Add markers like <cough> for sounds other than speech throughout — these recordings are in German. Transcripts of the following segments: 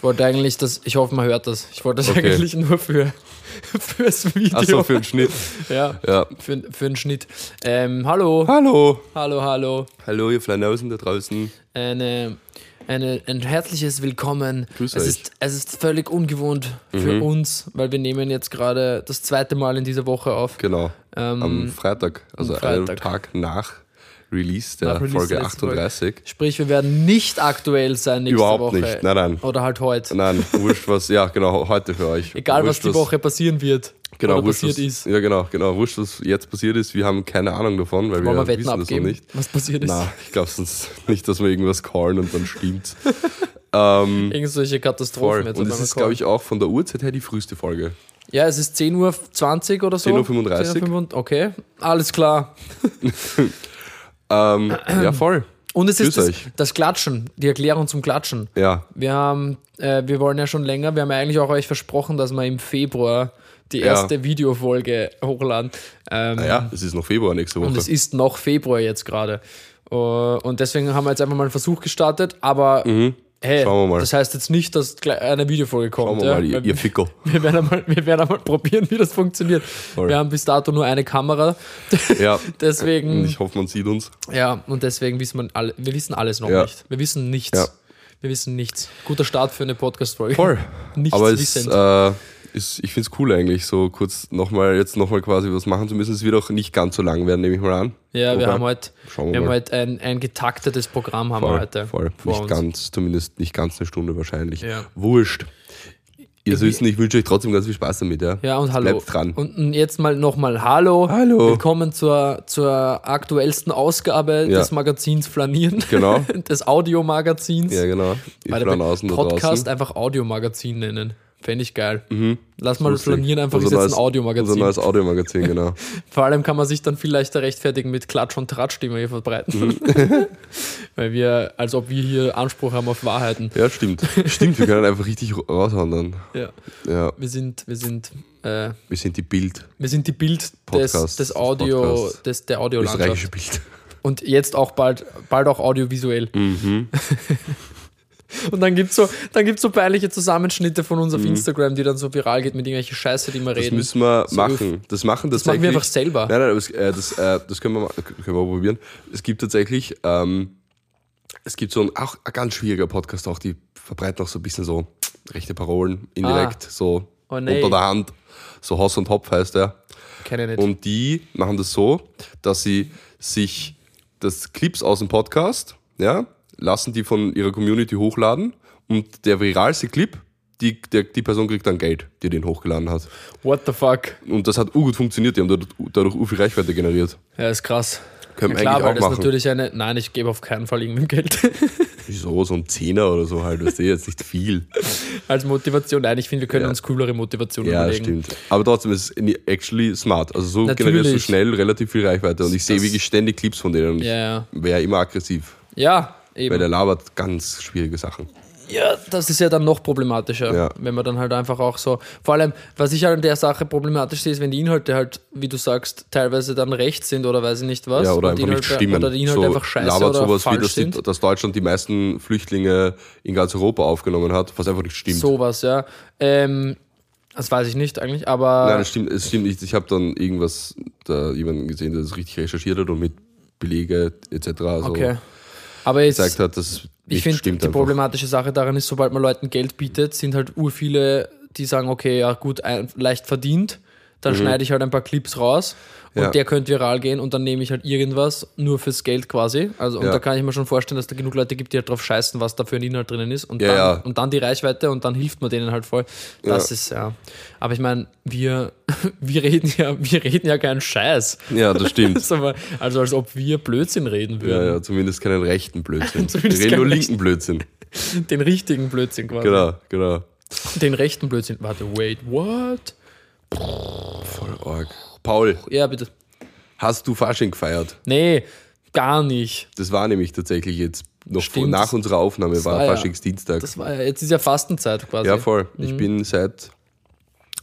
Ich wollte eigentlich das, ich hoffe, man hört das. Ich wollte das Okay. eigentlich nur für <laughs> fürs Video. Achso, für den Schnitt. ja, Ja. für, für einen Schnitt. Ähm, hallo, Hallo. hallo, hallo. Hallo, ihr Flanausen da draußen. Eine, eine, ein herzliches Willkommen. Grüß es euch. ist, es ist völlig ungewohnt für uns, weil wir nehmen jetzt gerade das zweite Mal in dieser Woche auf. Genau. Ähm, Am Freitag, also am einen Freitag. Tag nach Release der Release Folge der letzten Folge. 38. Sprich, wir werden nicht aktuell sein nächste Überhaupt Woche. nicht. Nein, nein. Oder halt heute. Nein, wurscht was, ja genau, heute für euch. Egal, was wurscht, die Woche passieren wird. genau, oder wurscht, passiert was, ist. Ja genau, genau, wurscht, was jetzt passiert ist. Wir haben keine Ahnung davon, weil Wollen wir wir Wetten wissen das noch abgeben, nicht. was passiert ist? Na, ich glaube sonst nicht, dass wir irgendwas callen und dann stimmt's. <laughs> ähm, Irgend solche Katastrophen voll. Und es einmal ist, glaube ich, auch von der Uhrzeit her die früheste Folge. Ja, es ist 10.20 Uhr oder so. 10.35 10.35 Uhr, Okay, alles klar. <laughs> Ähm, ja, voll. Und es ist Grüß das, euch. das Klatschen, die Erklärung zum Klatschen. Ja, Wir haben, äh, wir wollen ja schon länger, wir haben ja eigentlich auch euch versprochen, dass wir im Februar die Ja. erste Videofolge hochladen. Ähm, naja, es ist noch Februar nächste Woche. Und es ist noch Februar jetzt gerade. Uh, Und deswegen haben wir jetzt einfach mal einen Versuch gestartet, aber hey. Schauen wir mal. das heißt jetzt nicht, dass gleich eine Videofolge kommt. Schauen wir ja? mal, ihr, ihr Fickel. <laughs> wir, werden einmal, wir werden einmal probieren, wie das funktioniert. Voll. Wir haben bis dato nur eine Kamera. <laughs> Ja, Deswegen, und ich hoffe, man sieht uns. ja, und deswegen wissen wir, alle, wir wissen alles noch Ja. nicht. Wir wissen nichts. Ja. Wir wissen nichts. Guter Start für eine Podcast-Folge. Voll. <laughs> Nichts Aber es, wissend. äh, ist, ich finde es cool eigentlich, so kurz nochmal, jetzt nochmal quasi was machen zu müssen. Es wird auch nicht ganz so lang werden, nehme ich mal an. ja, wir Wobei, haben heute, Schauen wir wir haben heute ein, ein getaktetes Programm haben wir Voll, heute voll. vor Nicht uns. ganz, zumindest nicht ganz eine Stunde wahrscheinlich. Ja. Wurscht. Ihr Süßen, ich wünsche euch trotzdem ganz viel Spaß damit, ja? Ja, und hallo. Bleibt dran. Und jetzt mal nochmal Hallo. Hallo. Willkommen zur, zur aktuellsten Ausgabe Ja. des Magazins Flanieren. Genau. <laughs> des Audiomagazins. Ja, genau. Ich way, außen Podcast draußen. einfach Audiomagazin nennen. Fände ich geil. Lass mal Lustig. Flanieren einfach Unser ist jetzt ein neues- Unser Audiomagazin. neues Audiomagazin, genau. <laughs> Vor allem kann man sich dann viel leichter rechtfertigen mit Klatsch und Tratsch, die wir hier verbreiten. Mhm. <laughs> Weil wir, als ob wir hier Anspruch haben auf Wahrheiten. Ja, stimmt. Stimmt, wir können einfach richtig raushauen dann. Ja. Ja, Wir sind, wir sind, äh, wir sind die Bild, wir sind die Bild des, Podcast, des Audio, Podcast. des, der Audiolandschaft. österreichische Bild. Und jetzt auch bald, bald auch audiovisuell. Mhm. <laughs> Und dann gibt's so, dann gibt's so peinliche Zusammenschnitte von uns auf Instagram, die dann so viral geht mit irgendwelchen Scheiße, die wir Mhm. Das reden. müssen wir So machen. Das machen das machen wir einfach selber. Nein, nein, es, äh, das, äh, das können wir, mal, können wir probieren. Es gibt tatsächlich, ähm, es gibt so ein, auch ein ganz schwieriger Podcast, auch die verbreiten auch so ein bisschen so rechte Parolen, indirekt, so Oh, nee. unter der Hand. So Haus und Hopf heißt der. Kenn ich nicht. Und die machen das so, dass sie sich das Clips aus dem Podcast, ja, lassen die von ihrer Community hochladen und der viralste Clip, die, der, die Person kriegt dann Geld, die den hochgeladen hat. What the fuck? Und das hat gut funktioniert, die haben dadurch, dadurch u viel Reichweite generiert. Ja, ist krass. Können Ja, klar, eigentlich weil auch das machen. natürlich eine. Nein, ich gebe auf keinen Fall irgendein Geld. <laughs> Wieso, so ein Zehner oder so halt, weißt du, jetzt nicht viel. <laughs> Als Motivation. Nein, ich finde, wir können Ja. uns coolere Motivationen Ja, überlegen. stimmt. Aber trotzdem ist es actually smart. Also so Natürlich. generierst du schnell relativ viel Reichweite. Und ich sehe Das- wirklich ständig Clips von denen und ich Ja, ja. wäre immer aggressiv. Ja, eben. Weil der labert ganz schwierige Sachen. Ja, das ist ja dann noch problematischer, Ja. wenn man dann halt einfach auch so. Vor allem, was ich halt an der Sache problematisch sehe, ist, wenn die Inhalte halt, wie du sagst, teilweise dann rechts sind oder weiß ich nicht was. Ja, oder einfach nicht Inhalte, stimmen. Oder die Inhalte so einfach scheiße labert oder sowas wie, falsch dass, die, dass Deutschland die meisten Flüchtlinge in ganz Europa aufgenommen hat, was einfach nicht stimmt. Sowas, ja. Ähm, das weiß ich nicht eigentlich, aber Nein, das stimmt, es stimmt nicht. Ich habe dann irgendwas, da jemanden gesehen, der das richtig recherchiert hat und mit Belege etc. so okay. Aber jetzt, gezeigt hat, dass ich finde, die einfach. problematische Sache daran ist, sobald man Leuten Geld bietet, sind halt ur viele, die sagen, okay, ja gut, ein, leicht verdient, dann schneide ich halt ein paar Clips raus und Mhm. Ja. der könnte viral gehen und dann nehme ich halt irgendwas nur fürs Geld quasi. Also und Ja. da kann ich mir schon vorstellen, dass da genug Leute gibt, die halt drauf scheißen, was da für ein Inhalt drinnen ist und, Ja, dann, ja. und dann die Reichweite und dann hilft man denen halt voll. Das Ja. ist ja. Aber ich meine, wir, <laughs> wir reden ja, wir reden ja keinen Scheiß. Ja, das stimmt. <laughs> Also als ob wir Blödsinn reden ja, würden. ja, zumindest keinen rechten Blödsinn. <laughs> Wir reden nur linken Blödsinn. Den richtigen Blödsinn quasi. Genau, genau. Den rechten Blödsinn. Warte, wait, what? Voll arg. Paul, Ja, bitte. hast du Fasching gefeiert? Nee, gar nicht. Das war nämlich tatsächlich jetzt noch vor, nach das- unserer Aufnahme, war war ja- Faschingsdienstag. Das war ja, jetzt ist ja Fastenzeit quasi. Ja, voll. Mhm. Ich bin seit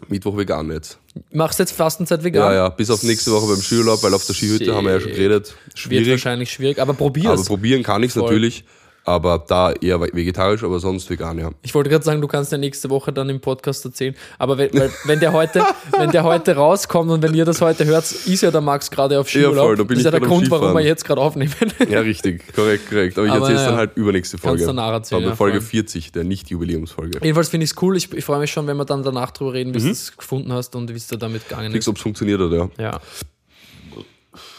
Mittwoch vegan jetzt. Machst du jetzt Fastenzeit vegan? Ja, ja, bis auf nächste Woche beim Skiurlaub, weil auf der Skihütte haben wir ja schon geredet. Wird Schwierig. wahrscheinlich schwierig, aber probier's. Aber probieren kann ich natürlich. Aber da eher vegetarisch, aber sonst vegan, ja. Ich wollte gerade sagen, du kannst ja nächste Woche dann im Podcast erzählen. Aber wenn, wenn, der heute, <laughs> wenn der heute rauskommt und wenn ihr das heute hört, ist ja der Max gerade auf Skiurlaub. Ja, voll, da bin das ist ja der Grund, warum wir jetzt gerade aufnehmen. <laughs> Ja, richtig, korrekt, korrekt. Aber ich erzähle es dann halt übernächste Folge. Kannst danach erzählen, ja, Folge voll. 40, der Nicht-Jubiläumsfolge. Jedenfalls finde ich es cool. Ich, ich freue mich schon, wenn wir dann danach drüber reden, Mhm. wie du es gefunden hast und wie es dir damit gegangen ist. ob es funktioniert hat, ja. Ja.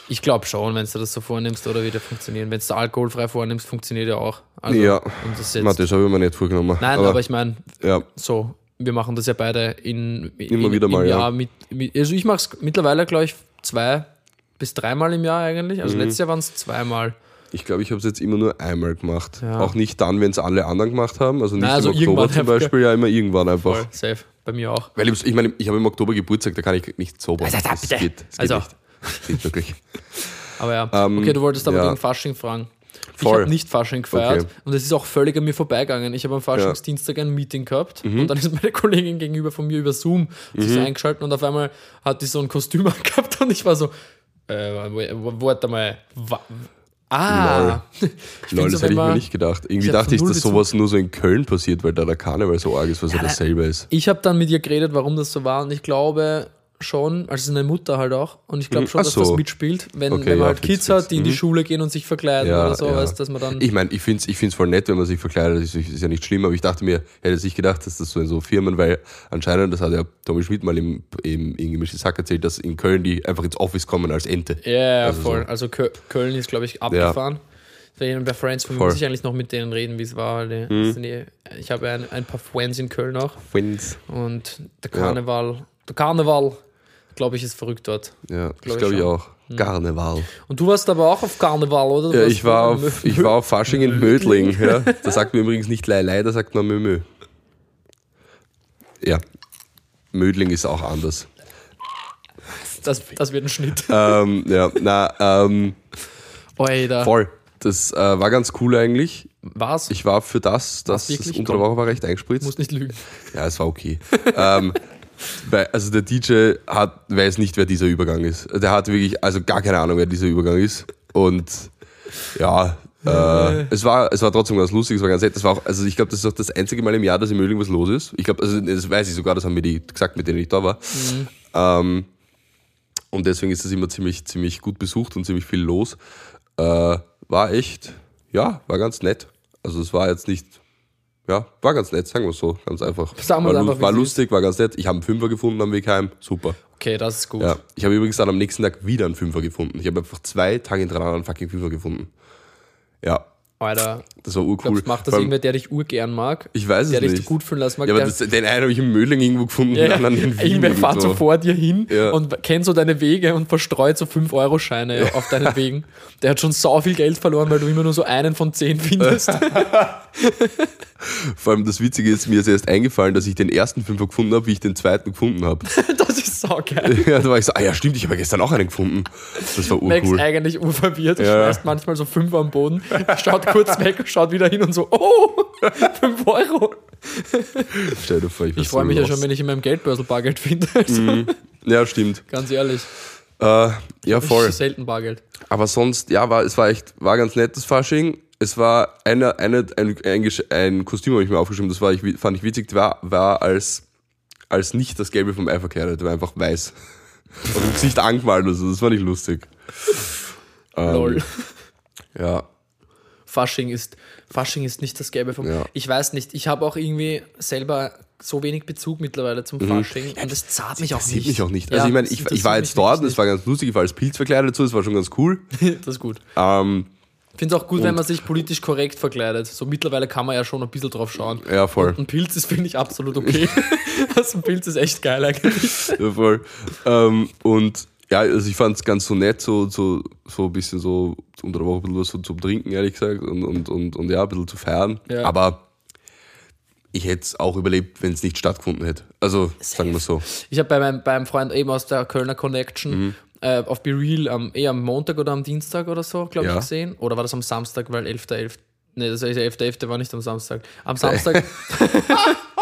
Ich glaube schon, wenn du das so vornimmst oder wieder funktionieren. Wenn du alkoholfrei vornimmst, funktioniert ja auch. Also, Ja. Das jetzt, das habe ich mir nicht vorgenommen. Nein, aber, ich meine, ja, so, wir machen das ja beide in, Immer in, wieder mal, im ja. Jahr mit, mit also ich mache es mittlerweile, glaube ich, zwei bis dreimal im Jahr eigentlich. Mhm. Also letztes Jahr waren es zweimal. ich glaube, ich habe es jetzt immer nur einmal gemacht. Ja. Auch nicht dann, wenn es alle anderen gemacht haben. Also nicht Nein, also im Oktober irgendwann zum. Beispiel, ja, immer irgendwann einfach. Voll, safe. Bei mir auch. Weil ich, ich meine, ich habe im Oktober Geburtstag, da kann ich nicht sober. Also, das bitte. geht, das geht Also. nicht. Geht wirklich. <laughs> Aber ja. Ähm, okay, du wolltest aber ja. gegen Fasching fragen. Ich Voll. habe nicht Fasching gefeiert Okay. und es ist auch völlig an mir vorbeigegangen. Ich habe am Faschingsdienstag ein Meeting gehabt Mhm. und dann ist meine <laughs> Kollegin gegenüber von mir über Zoom sich so eingeschaltet und auf einmal hat die so ein Kostüm <laughs> angehabt und ich war so, äh, warte mal, wa- ah. Ich Lol, find das so, hätte ich mir nicht gedacht. Irgendwie Ich dachte ich, dass Bezug. sowas nur so in Köln passiert, weil da der Karneval so arg ist, was ja, dasselbe ist. Ich habe dann mit ihr geredet, warum das so war und ich glaube schon, also eine Mutter halt auch und ich glaube Mhm. schon, dass so. das mitspielt, wenn, Okay, wenn man ja, halt Kids hat, die in die Mhm. Schule gehen und sich verkleiden Ja, oder so, ja. weißt, dass man dann... Ich meine, ich finde es ich find's voll nett, wenn man sich verkleidet, das ist, ist ja nicht schlimm, aber ich dachte mir, hätte sich gedacht, dass das so in so Firmen, weil anscheinend, das hat ja Tommy Schmidt mal im, im, im Gemischtes Sack erzählt, dass in Köln die einfach ins Office kommen als Ente. Ja, ja, Also voll. so. Also Kö- Köln ist, glaube ich, abgefahren. Bei bei Friends Voll. muss ich eigentlich noch mit denen reden, wie es war. Die, sind die, ich habe ein, ein paar Friends in Köln auch Wins. und der Karneval, der Karneval, glaube ich, ist verrückt dort. Ja, das Glaub ich glaube ich schon. auch. Karneval. Und du warst aber auch auf Karneval, oder? Du Ja, ich war, auf, ich war auf Fasching in <laughs> Mödling. Ja. Da sagt man übrigens nicht Leilei, da sagt man Mömö. Ja. Mödling ist auch anders. das, das wird ein Schnitt. ähm, ja, na, ähm, Oida. voll. Das äh, war ganz cool eigentlich. Was? Ich war für das, dass das unter der Woche war recht eingespritzt. muss nicht lügen. Ja, es war okay. ähm, weil, also der DJ hat, weiß nicht, wer dieser Übergang ist. Der hat wirklich, also gar keine Ahnung, wer dieser Übergang ist. Und ja, äh, es, war, es war trotzdem ganz lustig, es war ganz nett. Das war auch, also ich glaube, das ist auch das einzige Mal im Jahr, dass in Mödling was los ist. Ich glaube, also das weiß ich sogar, das haben mir die gesagt, mit denen ich da war. Ähm, und deswegen ist es immer ziemlich, ziemlich gut besucht und ziemlich viel los. Äh, war echt, ja, war ganz nett. Also es war jetzt nicht, ja, war ganz nett, sagen wir es so, ganz einfach. Sagen war, einfach, war lustig, war ganz nett. Ich habe einen Fünfer gefunden am Weg heim, super. Okay, das ist gut. Ja, ich habe übrigens dann am nächsten Tag wieder einen Fünfer gefunden. Ich habe einfach zwei Tage hintereinander einen fucking Fünfer gefunden. Ja, Alter, das war urcool. glaubst, macht das allem- irgendwer, der dich urgern mag? Ich weiß es der dich nicht. gut fühlen lassen mag? Ja, aber der, das, den einen habe ich im Mödling irgendwo gefunden, Ja, den anderen in Wien. Irgendwer fährt so vor dir hin Ja. und kennt so deine Wege und verstreut so 5-Euro-Scheine auf deinen Wegen. Der hat schon sau viel Geld verloren, weil du immer nur so einen von zehn findest. <laughs> Vor allem das Witzige ist, mir ist erst eingefallen, dass ich den ersten Fünfer gefunden habe, wie ich den zweiten gefunden habe. <laughs> das ist sau geil. ja, da war ich so, ah ja, stimmt, ich habe ja gestern auch einen gefunden. Das war Max urcool. eigentlich urverwirrt, Ja. schmeißt manchmal so 5 am Boden, schaut kurz weg, schaut wieder hin und so, oh, <laughs> 5 Euro. Stell dir vor, ich, Ich freue mich ja lost. schon, wenn ich in meinem Geldbörsel Bargeld finde. Also, Ja, stimmt. Ganz ehrlich, Äh, ja, voll. selten Bargeld. Aber sonst, ja, war, es war echt, war ganz nettes Fasching. Es war eine, eine, ein, ein, ein Kostüm, habe ich mir aufgeschrieben, das war ich, fand ich witzig, war, war als, als nicht das Gelbe vom Ei verkleidet, war einfach weiß. Und im Gesicht angemalt, also das fand ich lustig. Ähm, Lol. Ja, Fasching ist, Fasching ist nicht das Gelbe vom. Ja. Ich weiß nicht, ich habe auch irgendwie selber so wenig Bezug mittlerweile zum Fasching und das zahlt mich auch interessiert nicht. Mhm. mich auch nicht. Ja, Also ich meine, das ich, ich war jetzt dort, wirklich das war ganz lustig, ich war als Pilz verkleidet dazu, das war schon ganz cool. <laughs> Das ist gut. Ähm, Ich finde es auch gut, wenn man sich politisch korrekt verkleidet. So mittlerweile kann man ja schon ein bisschen drauf schauen. ja, voll. Ein Pilz ist, finde ich, absolut okay. <laughs> <laughs> also ein Pilz ist echt geil eigentlich. Ja, voll. Ähm, und ja, also ich fand es ganz so nett, so, so, so ein bisschen so unter der Woche ein bisschen was so zum Trinken, ehrlich gesagt, und, und, und, und ja, ein bisschen zu feiern. Ja. Aber ich hätte es auch überlebt, wenn es nicht stattgefunden hätte. Also, sagen wir so. Ich habe bei meinem, bei einem Freund eben aus der Kölner Connection Mhm. äh, auf Be Real am, eh am Montag oder am Dienstag oder so, glaube ich, Ja. gesehen. Oder war das am Samstag, weil 11.11. Nee, das ist 11.11. war nicht am Samstag. Am Samstag. <laughs> <laughs>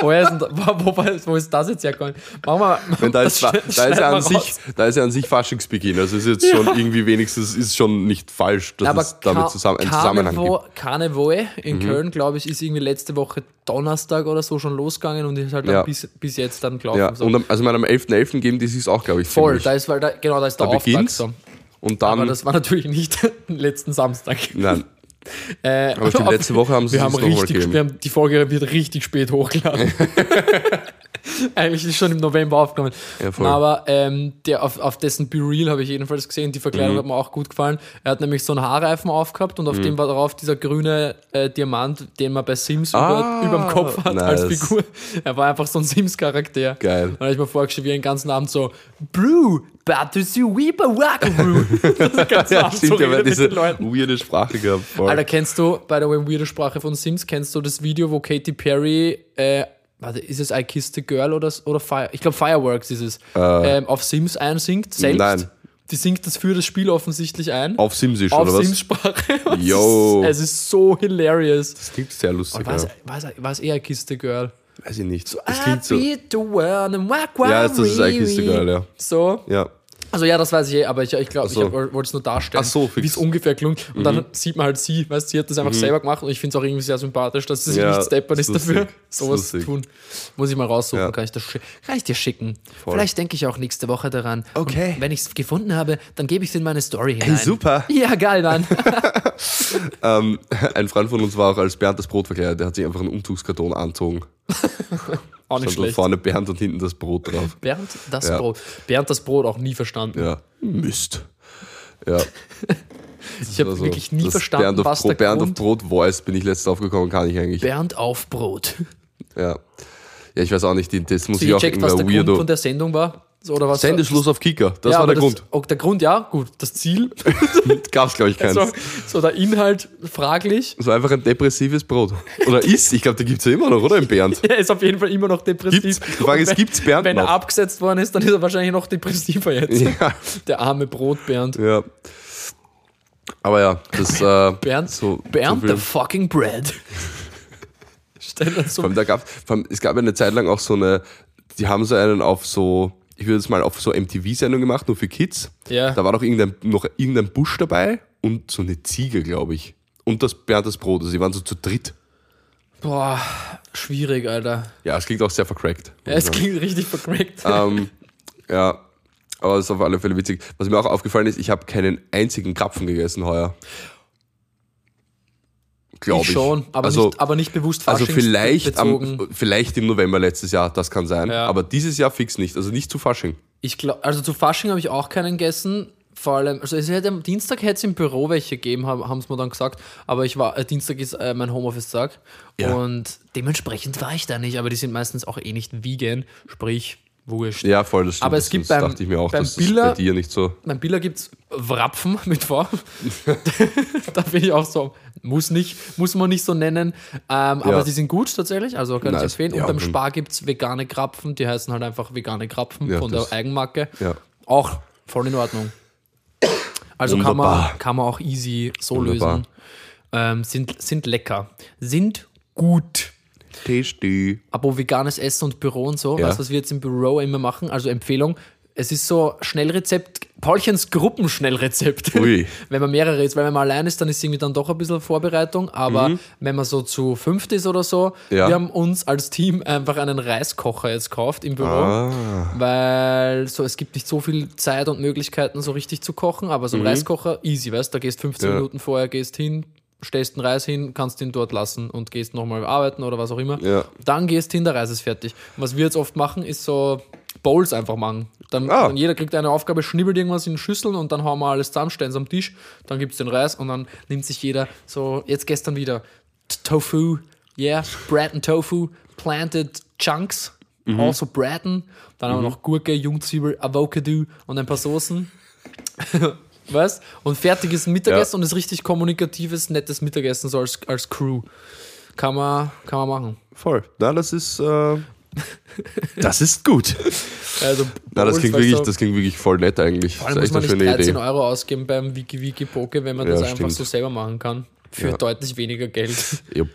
Woher ist da, wo, wo, wo ist das jetzt hergekommen? Machen wir, Wenn da, ist, <laughs> da, schneiden ist ja an sich, da ist ja an sich Faschingsbeginn. Also ist jetzt schon irgendwie wenigstens ist schon nicht falsch, dass Aber es damit zusammen, einen Zusammenhang gibt. Mhm. Karneval in Köln, glaube ich, ist irgendwie letzte Woche Donnerstag oder so schon losgegangen und ist halt Ja. bis, bis jetzt dann gelaufen. Ja, so. und am, also ich meine, am 11.11. geben die sich auch, glaube ich, Voll, ziemlich. da ist, weil da, genau, da ist der Da Auftakt so. Und dann, Aber das war natürlich nicht <laughs> letzten Samstag. nein, Äh, aber stimmt, letzte Woche haben sie wir es haben richtig, gegeben. wir haben, die Folge wird richtig spät hochgeladen. <laughs> <laughs> <laughs> Eigentlich ist schon im November aufgenommen. Ja. Aber ähm, der, auf, auf dessen Be Real habe ich jedenfalls gesehen, die Verkleidung Mhm. hat mir auch gut gefallen. Er hat nämlich so einen Haarreifen aufgehabt und auf dem war drauf dieser grüne äh, Diamant, den man bei Sims Ah, über, überm Kopf hat als nice. Figur. Er war einfach so ein Sims-Charakter. Geil. Und habe ich mir vorgestellt, wie er den ganzen Abend so, Brew, Battersea Weeper Wackaroo. Den ganzen ja, Abend so stimmt, ja, weil diese weirde Sprache gehabt. Voll. Alter, kennst du, by the way, weirde Sprache von Sims, kennst du das Video, wo Katy Perry, äh, warte, ist es I Kissed a Girl oder, oder Fire, ich glaube Fireworks ist es, ähm, auf Sims einsingt, selbst. Nein. Die singt das für das Spiel offensichtlich ein. Auf Simsisch, auf oder was? Sims-Sprache. Es <laughs> Yo. ist- Es ist so hilarious. Das klingt sehr lustig. War es, ja. war es eher a Girl? Weiß ich nicht. Das klingt so. I beat the world and whack, Ja, das ist I Kissed a Girl, ja. So. Ja. Also ja, das weiß ich eh, aber ich, ich glaube, so. ich wollte es nur darstellen, so. Mhm. wie es ungefähr klingt. Und dann sieht man halt sie, weißt sie hat das einfach selber gemacht und ich finde es auch irgendwie sehr sympathisch, dass sie sich Ja, nicht steppert ist dafür, <laughs> sowas zu tun. Muss ich mal raussuchen, Ja. kann, ich das kann ich dir schicken. Vielleicht denke ich auch nächste Woche daran. Okay. Und wenn ich es gefunden habe, dann gebe ich es in meine Story hinein. super. <laughs> Ja, geil, Mann. <laughs> Ähm, ein Freund von uns war auch als Bernd das Brot verkleidet. Der hat sich einfach einen Umzugskarton angezogen. Auch nicht Stand so schlecht. vorne Bernd und hinten das Brot drauf. Bernd das Ja. Brot. Bernd das Brot auch nie verstanden. Ja. Mist. Ja. <laughs> Ich habe Also, wirklich nie verstanden, Bernd auf was Brot, der Bernd auf Grund... Brot Voice bin ich letztens aufgekommen, kann ich eigentlich. Bernd auf Brot. Ja. Ja, ich weiß auch nicht, das muss Hast ich auch gecheckt, was der irgendwer Grund von weirdo. der Sendung war? So, Oder was Sendeschluss auf Kicker, das ja, war der Grund. Oh, der Grund, ja, gut. Das Ziel, <laughs> Gab's, glaube ich, keins. so, so der Inhalt fraglich. Das war einfach ein depressives Brot. Oder ist, ich glaube, da gibt's ja immer noch, oder? Im Bernd. <laughs> Er ist auf jeden Fall immer noch depressiv. Gibt's? Die Frage ist, wenn- gibt's Bernd Wenn er noch? abgesetzt worden ist, dann ist er wahrscheinlich noch depressiver jetzt. Ja. Der arme Brotbernd. ja. Aber ja, das äh, Bernd, so, Bernd so the fucking bread. <laughs> Stell dir so Vor allem, da gab, vor allem, es gab eine Zeit lang auch so eine, die haben so einen auf so, ich würde es mal auf so MTV-Sendung gemacht, nur für Kids. Ja. Da war doch irgendein, noch irgendein Busch dabei und so eine Ziege, glaube ich. Und das Bernd das Brot. Also die waren so zu dritt. Boah, schwierig, Alter. Ja, es klingt auch sehr vercrackt. Ja, es klingt richtig vercrackt. ähm, ja, aber es ist auf alle Fälle witzig. Was mir auch aufgefallen ist, ich habe keinen einzigen Krapfen gegessen heuer. Glaube ich. schon, aber, also, nicht, aber nicht bewusst also vielleicht, am, vielleicht im November letztes Jahr, das kann sein. Ja. Aber dieses Jahr fix nicht. Also nicht zu Fasching. Ich glaube, also zu Fasching habe ich auch keinen gegessen. Vor allem, also es hätte, am Dienstag hätte es im Büro welche gegeben, haben sie mir dann gesagt. Aber ich war, äh, Dienstag ist äh, mein Homeoffice-Tag. Ja. Und dementsprechend war ich da nicht. Aber die sind meistens auch eh nicht vegan, sprich wurscht. Ja, voll, das stimmt. Aber es gibt das beim- dachte ich mir auch, beim das Billa- bei dir nicht so. Beim Billa gibt es Wrapfen <laughs> mit V. <laughs> da bin ich auch so, muss, nicht, muss man nicht so nennen. Ähm, Aber die sind gut tatsächlich, also kann ich Nice. empfehlen. Und Ja, beim Spar gibt es vegane Krapfen, die heißen halt einfach vegane Krapfen Ja, von der Eigenmarke. Ja. Auch voll in Ordnung. Also kann man, kann man auch easy so Wunderbar. lösen. Ähm, sind, sind lecker. Sind gut. Tasty. Aber veganes Essen und Büro und so, Ja. weißt du, was wir jetzt im Büro immer machen? Also Empfehlung, es ist so Schnellrezept, Paulchens Gruppenschnellrezept. Ui. <laughs> wenn man mehrere ist, weil wenn man allein ist, dann ist irgendwie dann doch ein bisschen Vorbereitung, aber wenn man so zu fünft ist oder so, Mhm. Ja. wir haben uns als Team einfach einen Reiskocher jetzt gekauft im Büro, Ah. weil so, es gibt nicht so viel Zeit und Möglichkeiten, so richtig zu kochen, aber so ein Reiskocher, easy, weißt du, da gehst 15 Mhm. Ja. Minuten vorher, gehst hin, stellst den Reis hin, kannst ihn dort lassen und gehst nochmal arbeiten oder was auch immer. Ja. Dann gehst hin, der Reis ist fertig. Und was wir jetzt oft machen, ist so Bowls einfach machen. Dann, Ah. dann jeder kriegt eine Aufgabe, schnibbelt irgendwas in Schüsseln und dann hauen wir alles zusammen, stellen es am Tisch, dann gibt es den Reis und dann nimmt sich jeder so, jetzt gestern wieder Tofu, yeah, Bread and Tofu, planted chunks, Mhm. also Braten, dann haben wir noch Gurke, Jungzwiebel, Avocado und ein paar Soßen. <laughs> Weißt? Und fertig ist ein Mittagessen und ist richtig kommunikatives, nettes Mittagessen, so als, als Crew. Kann man, kann man machen. Voll. Na, das ist. Äh, <laughs> das ist gut. Also, Na, das klingt, wirklich, das klingt wirklich voll nett eigentlich. Vor Das allem ist muss echt man eine nicht schöne 13 Idee. Euro ausgeben beim Wiki Wiki Poke, wenn man Ja, das einfach stimmt. so selber machen kann. Für Ja. deutlich weniger Geld. <laughs> Jupp,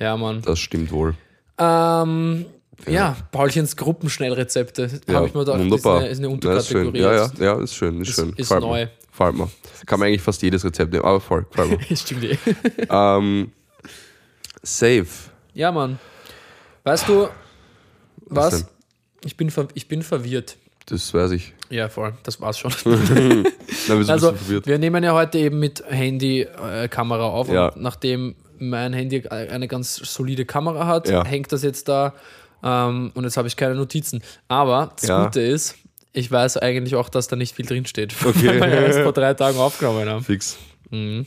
ja, Mann. das stimmt wohl. Ähm, ja. Paulchens Gruppenschnellrezepte. Ja, Habe ich mir gedacht, wunderbar. ist eine, ist eine Ja, ist schön. Unterkategorie. Ja, ja, ja, ist schön, ist, Ist- schön. ist Gefällt neu. Gefällt mir. Kann man eigentlich fast jedes Rezept nehmen, aber voll, gefällt mir. <laughs> Stimmt eh. ähm, safe. Ja, Mann. Weißt du, was? denn? ich, bin ich bin verwirrt. Das weiß ich. Ja, voll. Das war's schon. <laughs> Nein, wir Also, wir nehmen ja heute eben mit Handy-Kamera auf. Ja. Und nachdem mein Handy eine ganz solide Kamera hat, Ja. hängt das jetzt da. Ähm, und jetzt habe ich keine Notizen. Aber das Ja. Gute ist, ich weiß eigentlich auch, dass da nicht viel drinsteht. <laughs> Okay. Weil wir erst vor drei Tagen aufgenommen haben. Fix. Mhm.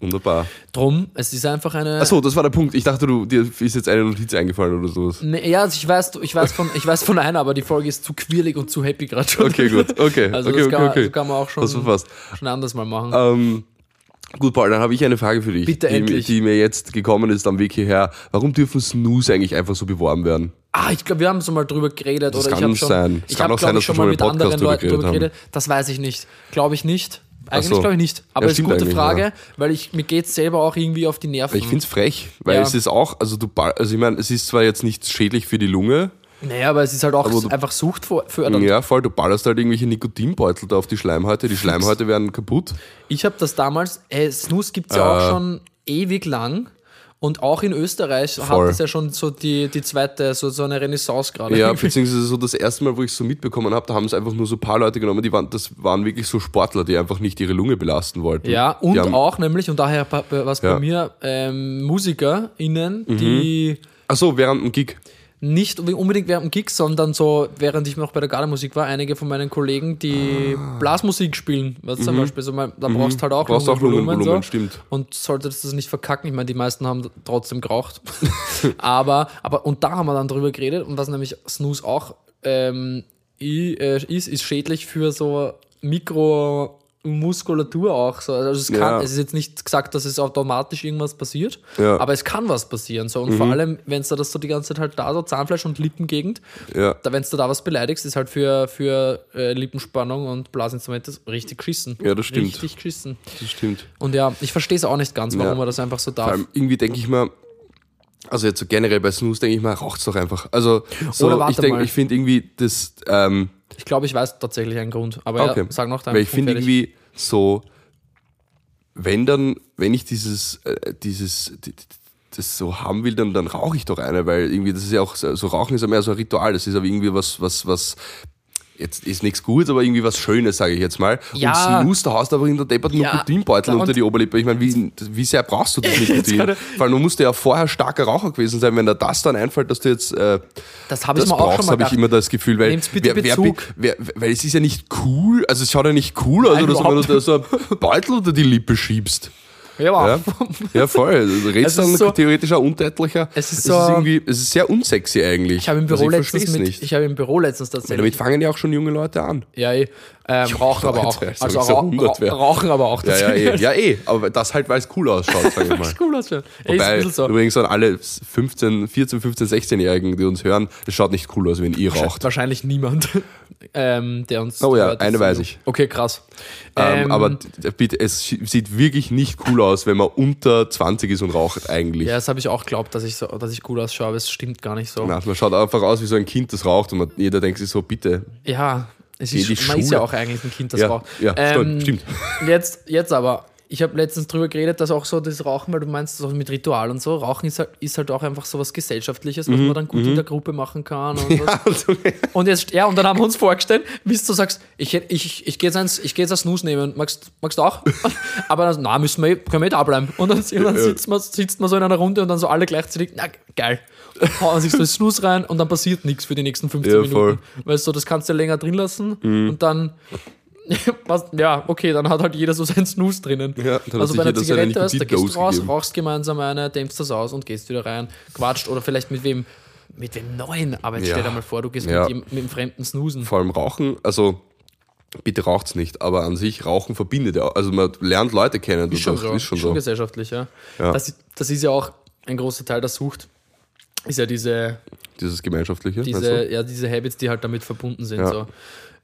Wunderbar. Drum, es ist einfach eine. Achso, das war der Punkt. Ich dachte, du, dir ist jetzt eine Notiz eingefallen oder sowas. Nee, ja, also ich weiß, ich, weiß von, ich weiß von einer, aber die Folge ist zu quirlig und zu happy gerade schon. Okay, gut. Okay, Also okay, das, okay, kann, okay. das kann man auch schon, schon anders mal machen. Ähm, gut, Paul, dann habe ich eine Frage für dich, Bitte die, endlich. die mir jetzt gekommen ist am Weg hierher. Warum dürfen Snooze eigentlich einfach so beworben werden? Ah, ich glaube, wir haben so mal drüber geredet. Das oder kann ich habe schon, sein. Es ich kann habe, auch sein, dass schon mal mit anderen Leuten drüber geredet. Das weiß ich nicht. Glaube ich nicht. Eigentlich so. glaube ich nicht. Aber Ja, es ist eine gute Frage, ja. weil ich, mir geht es selber auch irgendwie auf die Nerven. Ich finde es frech, weil Ja. es ist auch, also du, also ich meine, es ist zwar jetzt nicht schädlich für die Lunge, naja, aber es ist halt auch du- einfach suchtfördernd. ja, voll, du ballerst halt irgendwelche Nikotinbeutel da auf die Schleimhäute, die Schleimhäute werden kaputt. Ich habe das damals, äh, Snus gibt es ja Äh. auch schon ewig lang. Und auch in Österreich Voll. hat es ja schon so die, die zweite, so, so eine Renaissance gerade. Ja, <laughs> beziehungsweise so das erste Mal, wo ich es so mitbekommen habe, da haben es einfach nur so ein paar Leute genommen, die waren, das waren wirklich so Sportler, die einfach nicht ihre Lunge belasten wollten. Ja, und haben, auch nämlich, und daher was Ja. Mhm. bei mir, ähm, MusikerInnen, die Achso, während dem Gig. Nicht unbedingt während dem Gig, sondern so, während ich noch bei der Gardemusik war, einige von meinen Kollegen, die Blasmusik spielen. Was zum Beispiel, so, da brauchst halt auch Mhm. Brauchst auch Lungenvolumen, so. stimmt. Und solltest das nicht verkacken. Ich meine, die meisten haben trotzdem geraucht. <laughs> aber, aber, und da haben wir dann drüber geredet. Und was nämlich Snooze auch ähm, äh, ist, ist schädlich für so Mikromuskulatur auch. So. Also es, kann, Ja. es ist jetzt nicht gesagt, dass es automatisch irgendwas passiert, Ja. Mhm. aber es kann was passieren. So. Und vor allem, wenn es da das so die ganze Zeit halt da, so Zahnfleisch und Lippengegend, Ja. da, wenn du da was beleidigst, ist halt für, für äh, Lippenspannung und Blasinstrumente richtig geschissen. Ja, das stimmt. Richtig geschissen. Das stimmt. Und ja, ich verstehe es auch nicht ganz, warum man das einfach so Vor darf. allem irgendwie denke ich mir, also jetzt so generell bei Snooze denke ich mir, raucht's doch einfach. Also so, Oder warte ich denke, mal. ich finde irgendwie das, ähm, Ich glaube, ich weiß tatsächlich einen Grund. Aber okay. ja, sag noch deinen Weil ich finde irgendwie so, wenn dann, wenn ich dieses, äh, dieses, die- die- das so haben will, dann, dann rauche ich doch eine, weil irgendwie, das ist ja auch, so so Rauchen ist ja mehr so ein Ritual, das ist aber irgendwie was, was, was, jetzt ist nichts Gutes, aber irgendwie was Schönes, sage ich jetzt mal. Ja. Und Snooze, da hast du aber in der Deppert Ja. Nikotinbeutel unter die Oberlippe. Ich meine, wie, wie sehr brauchst du das <laughs> Nikotin? Weil du musst ja vorher starker Raucher gewesen sein, wenn dir das dann einfällt, dass du jetzt äh, Das habe ich mir brauchst, habe ich immer das Gefühl, weil, wer, wer, wer, weil es ist ja nicht cool, also es schaut ja nicht cool aus, Nein, oder so, wenn du da so einen <laughs> Beutel unter die Lippe schiebst. Ja, Ja, voll. <laughs> Es ist dann so- theoretisch auch untätlicher. Es ist es so- ist irgendwie, es ist sehr unsexy eigentlich. ich habe im Also Büro ich letztens versteh's mit, nicht. ich habe im Büro letztens Damit tatsächlich. fangen ja auch schon junge Leute an. Ja, eh. Ähm, rauchen aber auch. Also ob ich so rau 100 wär. rau- rauchen aber auch. Ja, ja, eh. ja, eh. Aber das halt, weil es cool ausschaut, sag ich <laughs> mal. cool aus. Ey, ist ein Wobei, so. übrigens an alle 15, 14, 15, 16-Jährigen, die uns hören, es schaut nicht cool aus, wenn ihr raucht. Wahrscheinlich niemand, <laughs> ähm, der uns. Oh ja, hört, eine weiß ich. Okay, krass. Ähm, Ähm, aber bitte, es sieht wirklich nicht cool aus, wenn man unter 20 ist und raucht, eigentlich. Ja, das habe ich auch geglaubt, dass ich, so, dass ich cool ausschaue, aber es stimmt gar nicht so. Na, man schaut einfach aus wie so ein Kind, das raucht und man, jeder denkt sich so, bitte. Ja, es ist, man ist ja auch eigentlich ein Kind, das Ja, raucht. ja, Ähm, stimmt. <laughs> Jetzt, jetzt aber, ich habe letztens drüber geredet, dass auch so das Rauchen, weil du meinst, so mit Ritual und so, Rauchen ist halt, ist halt auch einfach so was Gesellschaftliches, was man dann gut in der Gruppe machen kann. Und, <laughs> was. Also, und jetzt, ja, und dann haben wir uns vorgestellt, wie du sagst, ich, ich, ich gehe jetzt eins, ich geh jetzt ein Snooze nehmen, magst, magst du auch? <laughs> aber dann, na, müssen wir, können wir eh da bleiben. Und dann, und dann sitzt, man, sitzt man so in einer Runde und dann so alle gleichzeitig, na, geil. Hauen sich so das Snooze rein und dann passiert nichts für die nächsten 15 Ja, Minuten. voll. Mhm. Weißt du, das kannst du länger drin lassen und dann. <laughs> Ja, okay, dann hat halt jeder so seinen Snooze drinnen. Ja, also bei einer Zigarette, du, da gehst du raus, rauchst gemeinsam eine, dämpfst das aus und gehst wieder rein, quatscht oder vielleicht mit wem, mit wem neuen. Aber jetzt Ja. stell dir mal vor, du gehst Ja. mit, jem- mit einem fremden Snoosen. vor allem Rauchen, also bitte raucht's nicht, aber an sich Rauchen verbindet ja. Also man lernt Leute kennen. Ist schon so, Ist schon schon so. gesellschaftlich, ja. Ja. Das, ist- das ist ja auch ein großer Teil der Sucht. Ist ja diese, Dieses Gemeinschaftliche. diese, ja, diese Habits, die halt damit verbunden sind. Ja. So.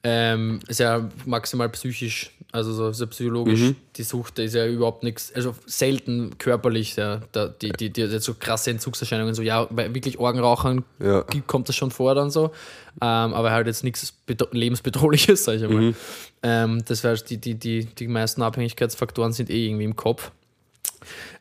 Ähm, ist ja maximal psychisch also so, so psychologisch, Mhm. die Sucht ist ja überhaupt nichts, also selten körperlich, ja, da, die, die, die, die so krasse Entzugserscheinungen, so ja, bei wirklich Orgenrauchern Ja. kommt das schon vor dann so, ähm, aber halt jetzt nichts bedro- lebensbedrohliches, sag ich einmal. Mhm. Ähm, das heißt, die, die, die, die meisten Abhängigkeitsfaktoren sind eh irgendwie im Kopf.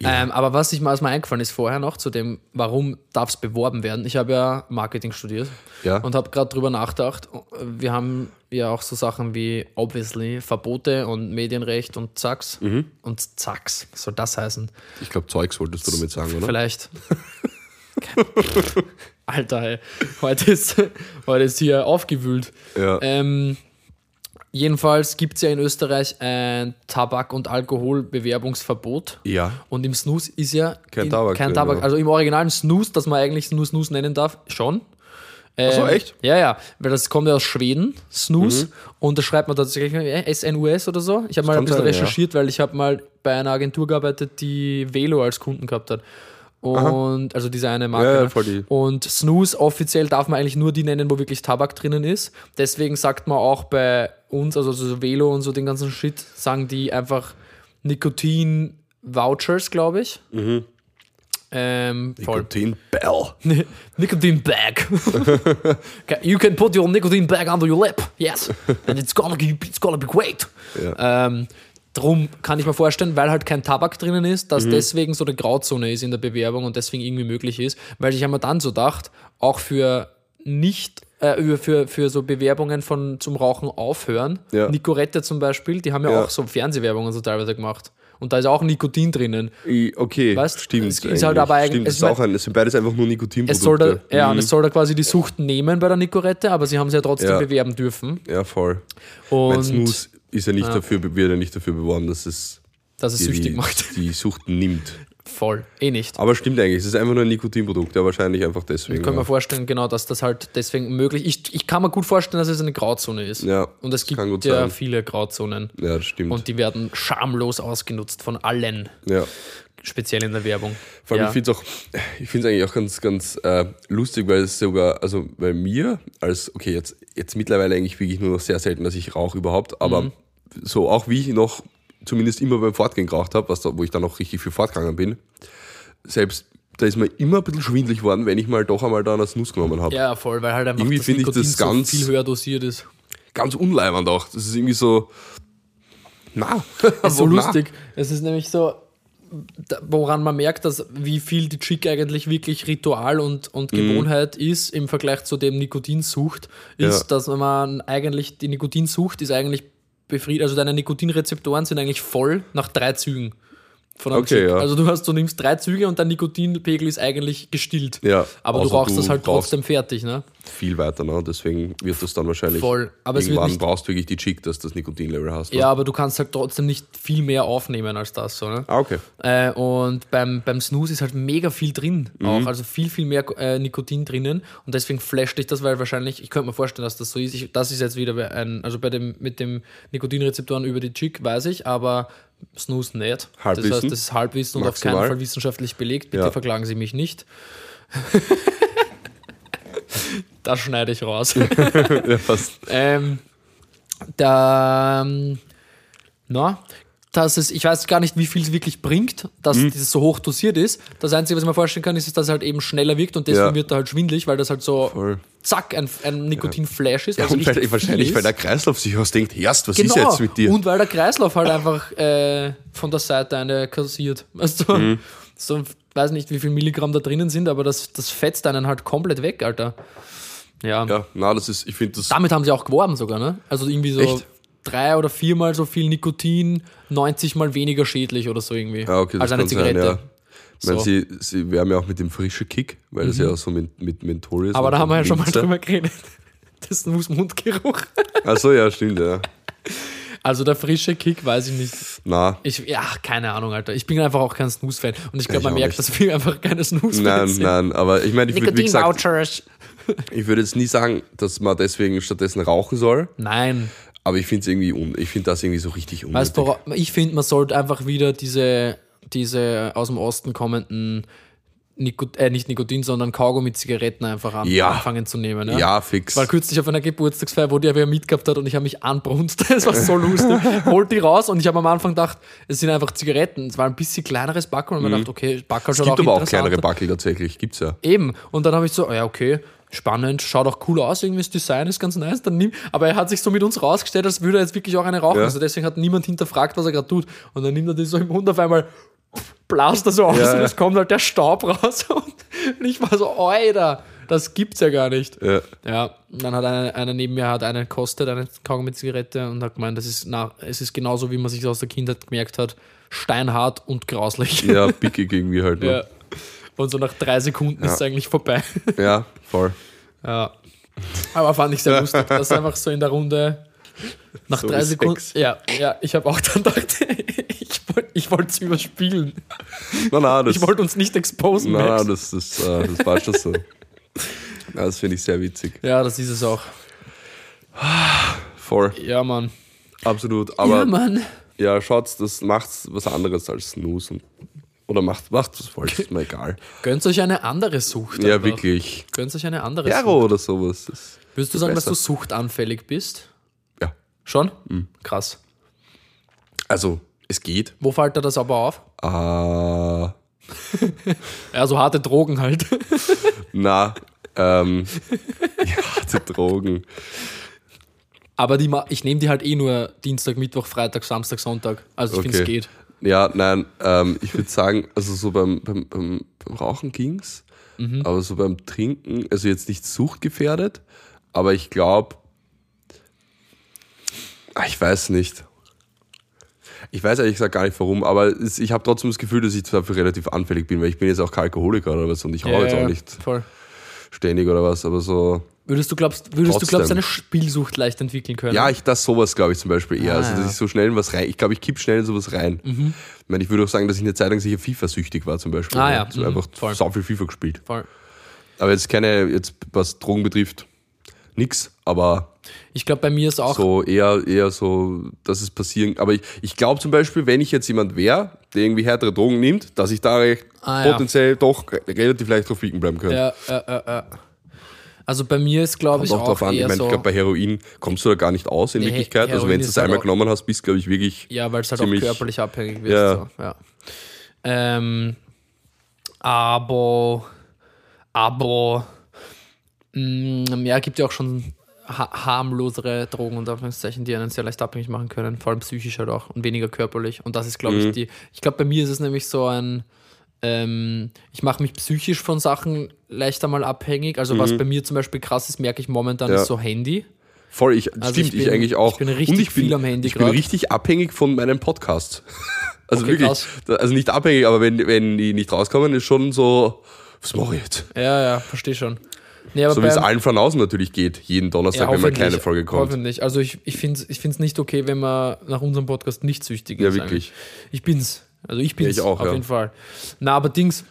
Ähm, aber was ich mal aus mir eingefallen ist vorher noch zu dem, warum darf es beworben werden? Ich habe ja Marketing studiert Ja. und habe gerade drüber nachgedacht. Wir haben ja auch so Sachen wie obviously Verbote und Medienrecht und Zacks Mhm. und Zacks. Was soll das heißen? Ich glaube, Zeugs wolltest du damit sagen, oder? Vielleicht. <laughs> Alter, ey. Heute ist, heute ist hier aufgewühlt. Ja. Ähm, jedenfalls gibt es ja in Österreich ein Tabak- und Alkoholbewerbungsverbot. Ja. Und im Snus ist ja Kein in, Tabak kein drin, Tabak. ja. Also im originalen Snus, das man eigentlich Snus Snus nennen darf, schon. Ähm, so, echt? Ja, ja, weil das kommt ja aus Schweden, Snus, Mhm. und da schreibt man tatsächlich äh, SNUS oder so. Ich habe mal ein bisschen sein, ja. recherchiert, weil ich habe mal bei einer Agentur gearbeitet, die Velo als Kunden gehabt hat. Und also diese eine Marke. Ja, ja, ne? voll die. Und Snooze offiziell darf man eigentlich nur die nennen, wo wirklich Tabak drinnen ist. Deswegen sagt man auch bei uns, also so Velo und so den ganzen Shit, sagen die einfach Nikotin-Vouchers, glaube ich. Ähm, voll. Nikotin Bell. <laughs> Nicotine bag. <laughs> Okay, you can put your nicotine bag under your lip. Yes. <laughs> And it's gonna, be- it's gonna be great. Ja. Ähm, drum kann ich mir vorstellen, weil halt kein Tabak drinnen ist, dass Mhm. deswegen so eine Grauzone ist in der Bewerbung und deswegen irgendwie möglich ist. Weil ich habe mir dann so gedacht, auch für nicht, äh, für, für so Bewerbungen von zum Rauchen aufhören, Ja. Nicorette zum Beispiel, die haben ja, Ja. auch so Fernsehwerbungen so teilweise gemacht. Und da ist auch Nikotin drinnen. Okay, Weißt, stimmt. es ist halt aber eigentlich- Stimmt, es ist auch mein- ein, es sind beides einfach nur Nikotinprodukte. Es soll da, ja, und Mhm. es soll da quasi die Sucht nehmen bei der Nicorette, aber sie haben sie ja trotzdem Ja. bewerben dürfen. ja, voll. Mein Und Snus ist ja nicht dafür, wird ja nicht dafür beworben, dass es dass es die, süchtig macht. die Sucht nimmt. Voll. Eh nicht. Aber stimmt eigentlich, es ist einfach nur ein Nikotinprodukt, ja, wahrscheinlich einfach deswegen. Ich kann mir ja. vorstellen, genau, dass das halt deswegen möglich ich, ich kann mir gut vorstellen, dass es eine Grauzone ist. Ja, Und es gibt ja sein. viele Grauzonen. ja, das stimmt. Und die werden schamlos ausgenutzt von allen, ja. speziell in der Werbung. Vor allem, ja. ich finde es auch, ich finde es eigentlich auch ganz, ganz äh, lustig, weil es sogar, also bei mir, als, okay, jetzt, jetzt mittlerweile eigentlich wirklich nur noch sehr selten, dass ich rauche überhaupt, aber Mhm. so auch wie ich noch zumindest immer beim Fortgehen geraucht habe, was da, wo ich dann noch richtig viel fortgegangen bin, selbst da ist mir immer ein bisschen schwindlig worden, wenn ich mal doch einmal da einen Snus genommen habe. ja, voll, weil halt einfach Irgendwie finde ich das so ganz- viel höher dosiert ist. Ganz unleibend auch. Das ist irgendwie so, na, ist so <laughs> na. lustig. Es ist nämlich so, woran man merkt, dass wie viel die Chick eigentlich wirklich Ritual und, und Gewohnheit ist im Vergleich zu dem Nikotinsucht, ist, Ja. dass man eigentlich, die Nikotinsucht ist eigentlich befriedigt, also deine Nikotinrezeptoren sind eigentlich voll nach drei Zügen. Okay, ja. Also du hast, du nimmst drei Züge und dein Nikotinpegel ist eigentlich gestillt. Ja, Aber du rauchst du das halt brauchst- trotzdem fertig, ne? Viel weiter, ne? deswegen wird das dann wahrscheinlich, Voll. Aber es wird irgendwann nicht- brauchst du wirklich die Chick, dass du das Nikotinlevel hast. Ne? Ja, aber du kannst halt trotzdem nicht viel mehr aufnehmen als das, so, ne? Ah, okay. Äh, und beim, beim Snooze ist halt mega viel drin, Mhm. auch, also viel, viel mehr äh, Nikotin drinnen. Und deswegen flasht dich das, weil wahrscheinlich, ich könnte mir vorstellen, dass das so ist. Ich, das ist jetzt wieder ein, also bei dem, mit dem Nikotinrezeptoren über die Chick, weiß ich, aber Snooze nicht. Das Halbwissen. heißt, das ist Halbwissen und auf Maximal. keinen Fall wissenschaftlich belegt. Bitte Ja. verklagen Sie mich nicht. <laughs> <laughs> das schneide ich raus. <laughs> Ja, fast. Ähm, da, ähm, na, dass es, ich weiß gar nicht, wie viel es wirklich bringt, dass Mhm. dieses so hoch dosiert ist. Das Einzige, was ich mir vorstellen kann, ist, dass es halt eben schneller wirkt und deswegen Ja. wird er halt schwindlig, weil das halt so Voll. zack, ein, ein Nikotinflash ist. Ja, also und weil, richtig wahrscheinlich, viel weil der ist. Kreislauf sich ausdenkt, erst, was Genau. ist jetzt mit dir? Und weil der Kreislauf halt einfach äh, von der Seite eine kassiert. Weißt du? Mhm. So, weiß nicht, wie viel Milligramm da drinnen sind, aber das, das fetzt einen halt komplett weg, Alter. Ja. ja, na, das ist, ich finde das, Damit haben sie auch geworben sogar, ne? Also irgendwie so Echt? drei oder viermal so viel Nikotin, 90 mal weniger schädlich oder so irgendwie. ja, okay, das als eine Zigarette. sein, ja. Ich meine, So. Mhm. sie, sie werben ja auch mit dem frischen Kick, weil das ja auch so mit, mit Menthol ist. Aber da haben wir ja schon mal drüber geredet. <laughs> Das muss Mundgeruch. Achso, ja, stimmt, ja. <laughs> Also der frische Kick, weiß ich nicht. Na, Ich, ja, keine Ahnung, Alter. Ich bin einfach auch kein Snooze-Fan. Und ich glaube, man merkt, nicht. dass wir einfach keine Snooze-Fans nein, sind. nein, aber ich meine, ich würde, wie gesagt, ich würde jetzt nie sagen, dass man deswegen stattdessen rauchen soll, Nein. aber ich finde es irgendwie, un, ich finde das irgendwie so richtig unnötig. Weißt du, ich finde, man sollte einfach wieder diese, diese aus dem Osten kommenden Nikot äh, nicht Nikotin, sondern Kaugummi Zigaretten einfach an, Ja. anfangen zu nehmen. Ja? Ja, fix. War kürzlich auf einer Geburtstagsfeier, wo die wer mitgehabt hat und ich habe mich anbrunst. <laughs> Es war so lustig. Holt die raus und ich habe am Anfang gedacht, es sind einfach Zigaretten. Es war ein bisschen kleineres Backel und man dachte, okay, Backel es schaut gibt auch aber auch kleinere. Backel tatsächlich, gibt's ja. Eben. Und dann habe ich so, ja, okay, spannend, schaut auch cool aus, irgendwie das Design ist ganz nice. Dann nimm, aber er hat sich so mit uns rausgestellt, als würde er jetzt wirklich auch eine rauchen. Ja. Also deswegen hat niemand hinterfragt, was er gerade tut. Und dann nimmt er die so im Mund auf einmal, blast er so aus Ja, und ja. es kommt halt der Staub raus. <laughs> Und ich war so, Alter, das gibt's ja gar nicht. Ja. Ja, und dann hat einer, einer neben mir hat eine kostet, eine Kaugummi-Zigarette und hat gemeint, das ist nach, es ist genauso, wie man sich aus der Kindheit gemerkt hat, steinhart und grauslich. Ja, <laughs> pickig irgendwie halt. Ja. Ne? Und so nach drei Sekunden ist es eigentlich vorbei. Ja, voll. Ja. Aber fand ich sehr lustig, dass einfach so in der Runde nach So drei Sekunden. Ja, ja, ich habe auch dann gedacht, <laughs> ich wollte ich es überspielen. Nein, nein, das, Ich wollte uns nicht exposen. nein, nein, das, das, äh, das war schon so. Ja, das finde ich sehr witzig. Ja, das ist es auch. Voll. Ja, Mann. Absolut. Aber ja, Mann. ja, schaut, das macht was anderes als Snooze. Und, oder macht, macht was wollt, ist mir egal. <laughs> Gönnt euch eine andere Sucht. Ja, einfach. wirklich. Gönnt euch eine andere Hero oder sowas. Sucht. Würdest du sagen, dass besser. du suchtanfällig bist? Schon? Mhm. Krass. Also, es geht. Wo fällt dir das aber auf? Äh, <laughs> Ja, so harte Drogen halt. <laughs> na, ähm, harte Drogen. Aber die, ich nehme die halt eh nur Dienstag, Mittwoch, Freitag, Samstag, Sonntag. Also ich finde, es Okay. geht. Ja, nein, ähm, ich würde sagen, also so beim, beim, beim, beim Rauchen ging's, Mhm. aber so beim Trinken, also jetzt nicht suchtgefährdet, aber ich glaube, ich weiß nicht. Ich weiß ehrlich gesagt gar nicht warum, aber ich habe trotzdem das Gefühl, dass ich dafür relativ anfällig bin, weil ich bin jetzt auch kein Alkoholiker oder was und ich rauche jetzt auch nicht Voll. ständig oder was, aber so, Würdest du glaubst, würdest du glaubst, eine Spielsucht leicht entwickeln können? Ja, ich das sowas glaube ich zum Beispiel eher. Ah, also, dass ja. Mhm. ich so schnell in was rein. Ich glaube, ich kipp schnell in sowas rein. Ich meine, ich würde auch sagen, dass ich eine Zeit lang sicher FIFA-süchtig war zum Beispiel. Ah, ja. So Mhm, einfach voll. sau viel FIFA gespielt. Voll. Aber jetzt keine, jetzt was Drogen betrifft, nix. Aber Ich glaube, bei mir ist auch. so eher, eher so, dass es passieren. Aber ich, ich glaube zum Beispiel, wenn ich jetzt jemand wäre, der irgendwie härtere Drogen nimmt, dass ich da Ah, ja. potenziell doch relativ leicht drauf liegen bleiben könnte. Ja, ja, ja, ja. Also bei mir ist, glaube ich, auch drauf an. Ich eher meine, ich so. glaube, bei Heroin kommst du da gar nicht aus in Nee, Wirklichkeit. Also, wenn du es halt einmal auch- genommen hast, bist, glaube ich, wirklich. Ja, weil es halt auch körperlich abhängig wird. Ja. So, ja. Ähm, aber, aber, mh, ja, gibt ja auch schon ha harmlosere Drogen und Anführungszeichen, die einen sehr leicht abhängig machen können, vor allem psychisch halt auch und weniger körperlich. Und das ist, glaube Mhm. ich, die. Ich glaube, bei mir ist es nämlich so ein. Ähm, ich mache mich psychisch von Sachen leichter mal abhängig. Also, was bei mir zum Beispiel krass ist, merke ich momentan, Mhm. Ja. ist so Handy. Voll, ich, Also stimmt, ich ich, bin- eigentlich auch. ich bin richtig Und ich bin, viel am Handy Ich bin grad. richtig abhängig von meinem Podcast. <laughs> Also Okay, wirklich, krass. also nicht abhängig, aber wenn, wenn die nicht rauskommen, ist schon so, was mache ich jetzt? Ja, ja, verstehe schon. Nee, So wie es allen von außen natürlich geht, jeden Donnerstag, wenn mal eine hoffentlich, kleine Folge kommt. Hoffentlich. Also ich, ich finde es ich find's nicht okay, wenn man nach unserem Podcast nicht süchtig Ja, ist. wirklich. eigentlich. Ich bin's. Also ich bin's ich auch, auf ja. jeden Fall. Na, aber Dings,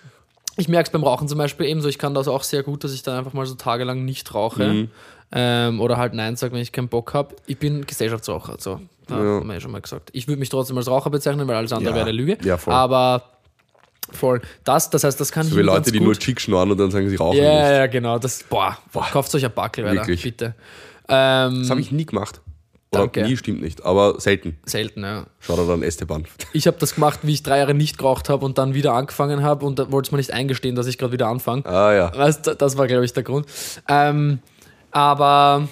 ich merke es beim Rauchen zum Beispiel ebenso. Ich kann das auch sehr gut, dass ich dann einfach mal so tagelang nicht rauche. Mhm. Ähm, oder halt Nein sage, wenn ich keinen Bock habe. Ich bin Gesellschaftsraucher. So. Da Ja. haben wir ja schon mal gesagt. Ich würde mich trotzdem als Raucher bezeichnen, weil alles andere Ja. wäre eine Lüge. Ja, voll. Aber voll. Das, das heißt, das kann So ich wie mir Leute, die nur Chick schnorren und dann sagen, sie rauchen Ja, nicht. ja, genau. Das, boah, kauft euch ein Backel, Wirklich. bitte. Ähm, Das habe ich nie gemacht. Oder Danke. nie stimmt nicht, aber selten. selten, ja. Schaut er dann Esteban. Ich habe das gemacht, wie ich drei Jahre nicht geraucht habe und dann wieder angefangen habe und da wollte es mir nicht eingestehen, dass ich gerade wieder anfange. Ah ja. Weißt, das war, glaube ich, der Grund. Ähm, aber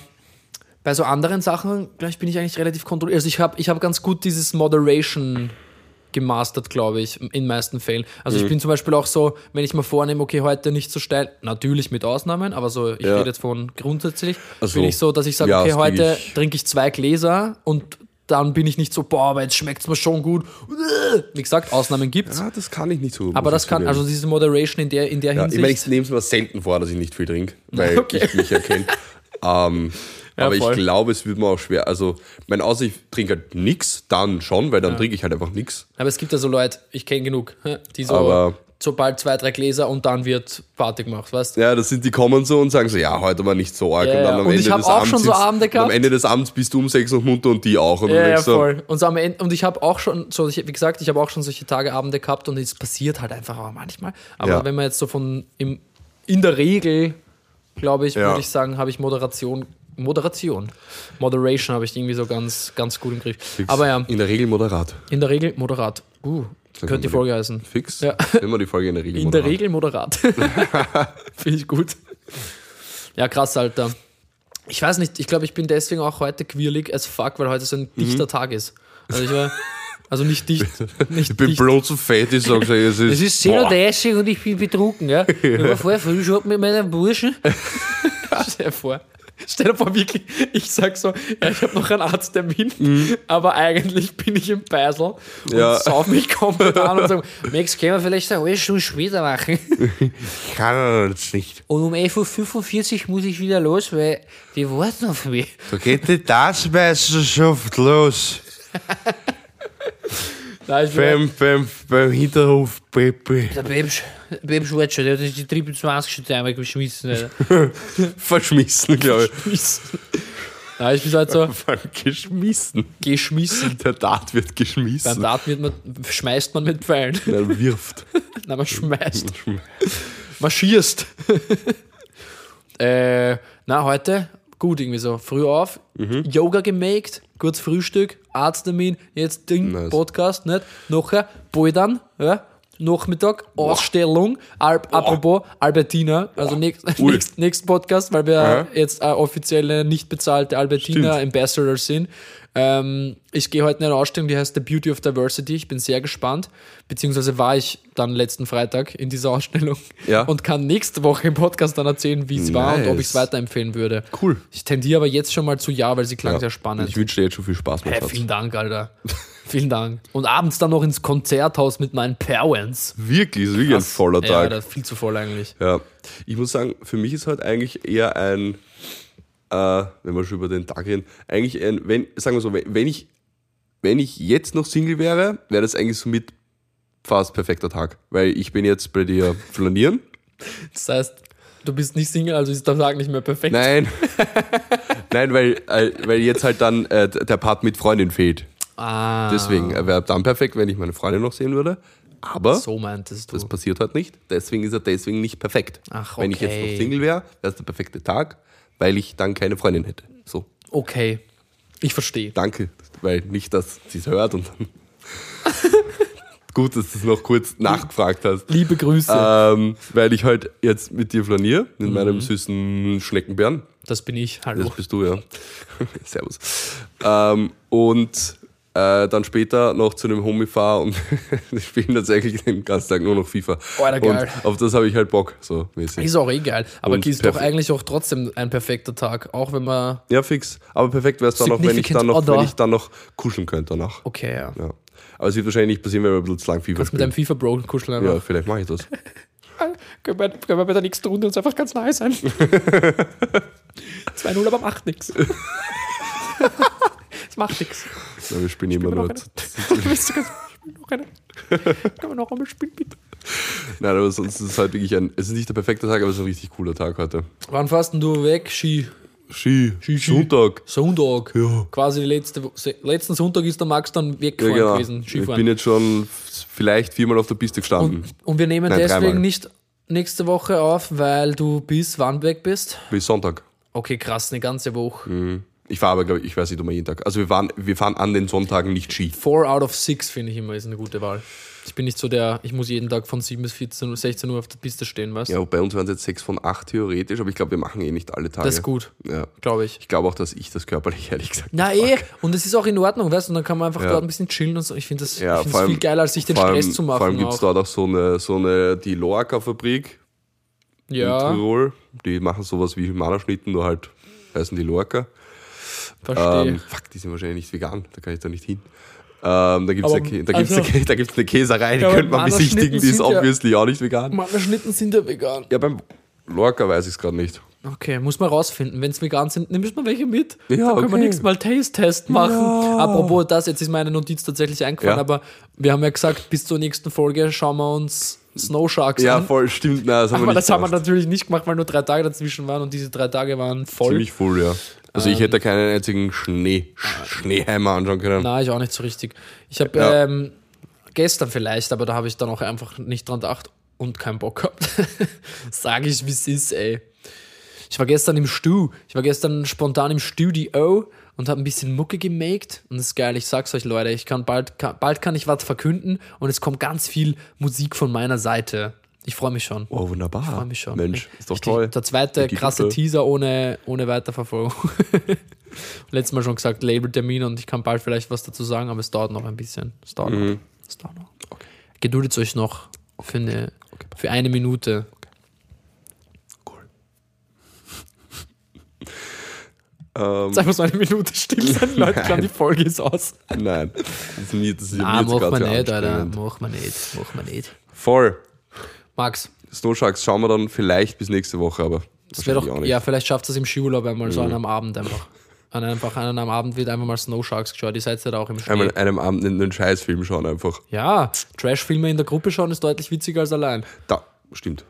bei so anderen Sachen, glaube ich, bin ich eigentlich relativ kontrolliert. Also ich habe ich hab ganz gut dieses Moderation gemastert, glaube ich, in den meisten Fällen. Also Mhm. ich bin zum Beispiel auch so, wenn ich mir vornehme, okay, heute nicht so steil, natürlich mit Ausnahmen, aber so, ich Ja. rede jetzt von grundsätzlich, Also, bin ich so, dass ich sage, ja, okay, heute ich- trinke ich zwei Gläser und dann bin ich nicht so, boah, aber jetzt schmeckt es mir schon gut. Wie gesagt, Ausnahmen gibt's. Ja, das kann ich nicht so. Aber das kann, also diese Moderation in der, in der Ja, ich meine, Hinsicht. ich nehme es mir selten vor, dass ich nicht viel trinke, weil <laughs> Okay. ich mich erkenne. <laughs> ähm, Ja, aber voll. ich glaube, es wird mir auch schwer. Also, mein außer ich trinke halt nix, dann schon, weil dann trinke ich halt einfach nix. Aber es gibt ja so Leute, ich kenne genug, die so Aber- sobald zwei, drei Gläser und dann wird Party gemacht, weißt du? Ja, das sind die kommen so und sagen so, ja, heute war nicht so arg. Ja, und dann ja. am Und Ende ich hab des auch Abends schon so Abende gehabt. Am Ende des Abends bist du um sechs noch munter und die auch. Und Ja, ja, so, voll. Und, so am Ende, und ich habe auch schon, so, wie gesagt, ich habe auch schon solche Tage, Abende gehabt und es passiert halt einfach auch manchmal. Aber Ja. wenn man jetzt so von, im, in der Regel, glaube ich, Ja. würde ich sagen, habe ich Moderation, Moderation, Moderation habe ich irgendwie so ganz, ganz gut im Griff. fix. Aber ja, In der Regel moderat. in der Regel moderat. Uh, könnte die Folge heißen. Fix. Ja. Immer die Folge in der Regel In der moderat. Regel moderat. <laughs> Finde ich gut. Ja, krass, Alter. Ich weiß nicht, ich glaube, ich bin deswegen auch heute quirlig as fuck, weil heute so ein dichter Mhm. Tag ist. Also ich war, also nicht dicht, nicht Ich bin dicht. blond so fett, ich sag so, es ist. Es ist boah. 10.30 Uhr und ich bin betrunken, ja. <laughs> Ich war vorher früh schon mit meinen Burschen. <laughs> Stell dir vor. <laughs> Stell dir vor, wirklich, ich sag so, ja, ich habe noch einen Arzttermin, aber eigentlich bin ich im Beisel und Mhm. Ja. sauf mich komplett an und sag, <laughs> Max, können wir vielleicht eine Stunde später machen? Ich <laughs> kann das nicht. Und um 11.45 Uhr muss ich wieder los, weil die warten auf mich. Da geht die Tanzmeisterschaft los. Nein, ich Beim, beim, beim Hinterhof Pepe. der Babs war schon, der hat die Triple 20 schon einmal geschmissen. <laughs> Verschmissen, glaube Geschmissen. Nein, ich bin halt so ich. Geschmissen. geschmissen. Der Dart wird Beim geschmissen. Dart wird man, schmeißt man mit Pfeilen. Er wirft. <laughs> Nein, man schmeißt. Marschierst. <laughs> äh, na, heute gut irgendwie so. Früh auf, Mhm. Yoga gemaked, kurz Frühstück, Arzttermin, jetzt Ding, Nice. Podcast, nicht? Nachher Bouldern, ja? Nachmittag, Ausstellung, Al apropos Albertina, also nächst, Ui. nächst, nächsten Podcast, weil wir Aha. jetzt offizielle, nicht bezahlte Albertina Stimmt. Ambassador sind. Ähm, ich gehe heute in eine Ausstellung, die heißt The Beauty of Diversity. Ich bin sehr gespannt. Beziehungsweise war ich dann letzten Freitag in dieser <laughs> Ausstellung Ja. und kann nächste Woche im Podcast dann erzählen, wie es war und ob Nice. ich es weiterempfehlen würde. Cool. Ich tendiere aber jetzt schon mal zu Ja, weil sie klang sehr spannend. Ich wünsche dir jetzt schon viel Spaß mit Hey, vielen Dank, Alter. <laughs> vielen Dank. Und abends dann noch ins Konzerthaus mit meinen Parents. Wirklich, ist wirklich ein voller Ja, Tag. Alter, viel zu voll eigentlich. Ja, ich muss sagen, für mich ist halt eigentlich eher ein, äh, wenn wir schon über den Tag reden, eigentlich ein, wenn, sagen wir so, wenn wenn ich, wenn ich jetzt noch Single wäre, wäre das eigentlich somit fast perfekter Tag. Weil ich bin jetzt bei dir flanieren. Das heißt, du bist nicht Single, also ist der Tag nicht mehr perfekt. Nein. <laughs> Nein, weil, äh, weil jetzt halt dann äh, der Part mit Freundin fehlt. Ah, Deswegen er wäre dann perfekt, wenn ich meine Freundin noch sehen würde. Aber so meintest du. das passiert halt nicht. Deswegen ist er deswegen nicht perfekt. Ach, Wenn ich jetzt okay. noch Single wäre, wäre es der perfekte Tag, weil ich dann keine Freundin hätte. So, Okay, ich verstehe. danke, weil nicht, dass sie es hört und dann. <laughs> Gut, dass du es noch kurz nachgefragt hast. Liebe Grüße. Ähm, weil ich halt jetzt mit dir flaniere, mit Mhm. meinem süßen Schneckenbären. das bin ich. Hallo. Das bist du, ja. <laughs> Servus. Ähm, und äh, dann später noch zu einem Homie fahre und <laughs> wir spielen tatsächlich den ganzen Tag nur noch FIFA. Alter, geil. Und auf das habe ich halt Bock, so mäßig. Ist auch eh geil. Aber ist doch eigentlich auch trotzdem ein perfekter Tag. Auch wenn man. Ja, fix. Aber perfekt wäre es dann noch, wenn ich dann noch, wenn ich dann noch kuscheln könnte danach. Okay, ja. Ja. Aber es wird wahrscheinlich nicht passieren, weil wir ein bisschen zu lang FIFA Mit deinem spielen. FIFA-Bro kuscheln Ja, einfach. vielleicht mache ich das. <laughs> Können, wir, können wir bei der nächsten Runde uns einfach ganz nahe sein? <laughs> 2-0, aber macht nichts. Es macht nichts. <laughs> Ja, wir spielen immer noch Willst <laughs> du ganz noch einmal spielen, bitte? Nein, aber sonst ist es halt wirklich ein. Es ist nicht der perfekte Tag, aber es ist ein richtig cooler Tag heute. Wann fährst denn du weg? Ski. Ski, Ski, Ski. Sonntag. Sonntag. Ja. Quasi die letzte, letzten Sonntag ist der Max dann Ja, weggefahren genau. gewesen. Ich Skifahren. bin jetzt schon vielleicht viermal auf der Piste gestanden. und, und wir nehmen Nein, deswegen dreimal. nicht nächste Woche auf, weil du bis wann weg bist? Bis Sonntag. Okay, krass, eine ganze Woche. Ich fahre aber, glaube ich, ich weiß nicht, wir jeden Tag. Also wir, waren, wir fahren an den Sonntagen nicht Ski. Four out of six finde ich immer ist eine gute Wahl. Ich bin nicht so der, ich muss jeden Tag von 7 bis 14, Uhr, 16 Uhr auf der Piste stehen, weißt du? Ja, bei uns waren es jetzt sechs von acht theoretisch, aber ich glaube, wir machen eh nicht alle Tage. Das ist gut, Ja. glaube ich. Ich glaube auch, dass ich das körperlich <laughs> ehrlich gesagt. Na eh, und es ist auch in Ordnung, weißt du, und dann kann man einfach Ja. dort ein bisschen chillen und so. Ich finde das, Ja, ich find das allem- viel geiler, als sich den allem, Stress zu machen. Vor allem gibt es dort auch so eine, so eine die Lorca-Fabrik in ja, Tirol. Die machen sowas wie Manerschnitten, nur halt heißen die Lorca. Verstehe. Ähm, fuck, die sind wahrscheinlich nicht vegan, da kann ich da nicht hin. Ähm, da gibt es eine, da gibt's also- eine, da gibt's eine Käserei, die Ja, könnte man besichtigen, die ist sind ja- obviously auch nicht vegan. Meine Schnitten sind ja vegan. Ja, beim Lorca weiß ich es gerade nicht. Okay, muss man rausfinden. Wenn es vegan sind, nimmst du mal welche mit. Ja, Dann können wir nächstes Mal Taste-Test machen. Ja. Apropos das, jetzt ist meine Notiz tatsächlich eingefallen, Ja. aber wir haben ja gesagt, bis zur nächsten Folge schauen wir uns Snow Sharks Ja, an. voll, stimmt. Nein, das haben Aber wir das haben wir natürlich nicht gemacht, weil nur drei Tage dazwischen waren und diese drei Tage waren voll. Ziemlich voll, ja. Also ich hätte keinen einzigen Schnee, Schneeheimer anschauen können. Nein, ich auch nicht so richtig. Ich habe Ja. ähm, gestern vielleicht, aber da habe ich dann auch einfach nicht dran gedacht und keinen Bock gehabt. <laughs> Sage ich, wie es ist, ey. Ich war gestern im Stu. Ich war gestern spontan im Studio und habe ein bisschen Mucke gemaked. Und das ist geil, ich sag's euch, Leute, ich kann bald, kann, bald kann ich was verkünden und es kommt ganz viel Musik von meiner Seite. Ich freue mich schon. Oh, wunderbar. Ich freue mich schon. Mensch, ist doch Richtig. toll. Der zweite krasse toll. Teaser ohne, ohne Weiterverfolgung. <laughs> Letztes Mal schon gesagt, Labeltermin und ich kann bald vielleicht was dazu sagen, aber es dauert noch ein bisschen. Es dauert Mhm. noch. Es dauert noch. Geduldet euch noch für eine, für eine Minute. Ähm, Jetzt einfach so eine Minute still sein, <laughs> Leute glauben, die Folge ist aus. nein, das ist mir, das ist Ah, mir jetzt mach man nicht, Alter. Mach man nicht. Mach man nicht. Voll. Max, Snow Sharks schauen wir dann vielleicht bis nächste Woche, aber das wäre doch. Mhm. ja, vielleicht schafft es im Skiurlaub einmal so an einem Abend einfach. An einfach an einem Abend wird einfach mal Snow Sharks geschaut. Ihr seid ja da auch im Schnee. Einmal an einem Abend einen, einen Scheißfilm schauen einfach. Ja, Trash-Filme in der Gruppe schauen ist deutlich witziger als allein. Da, stimmt.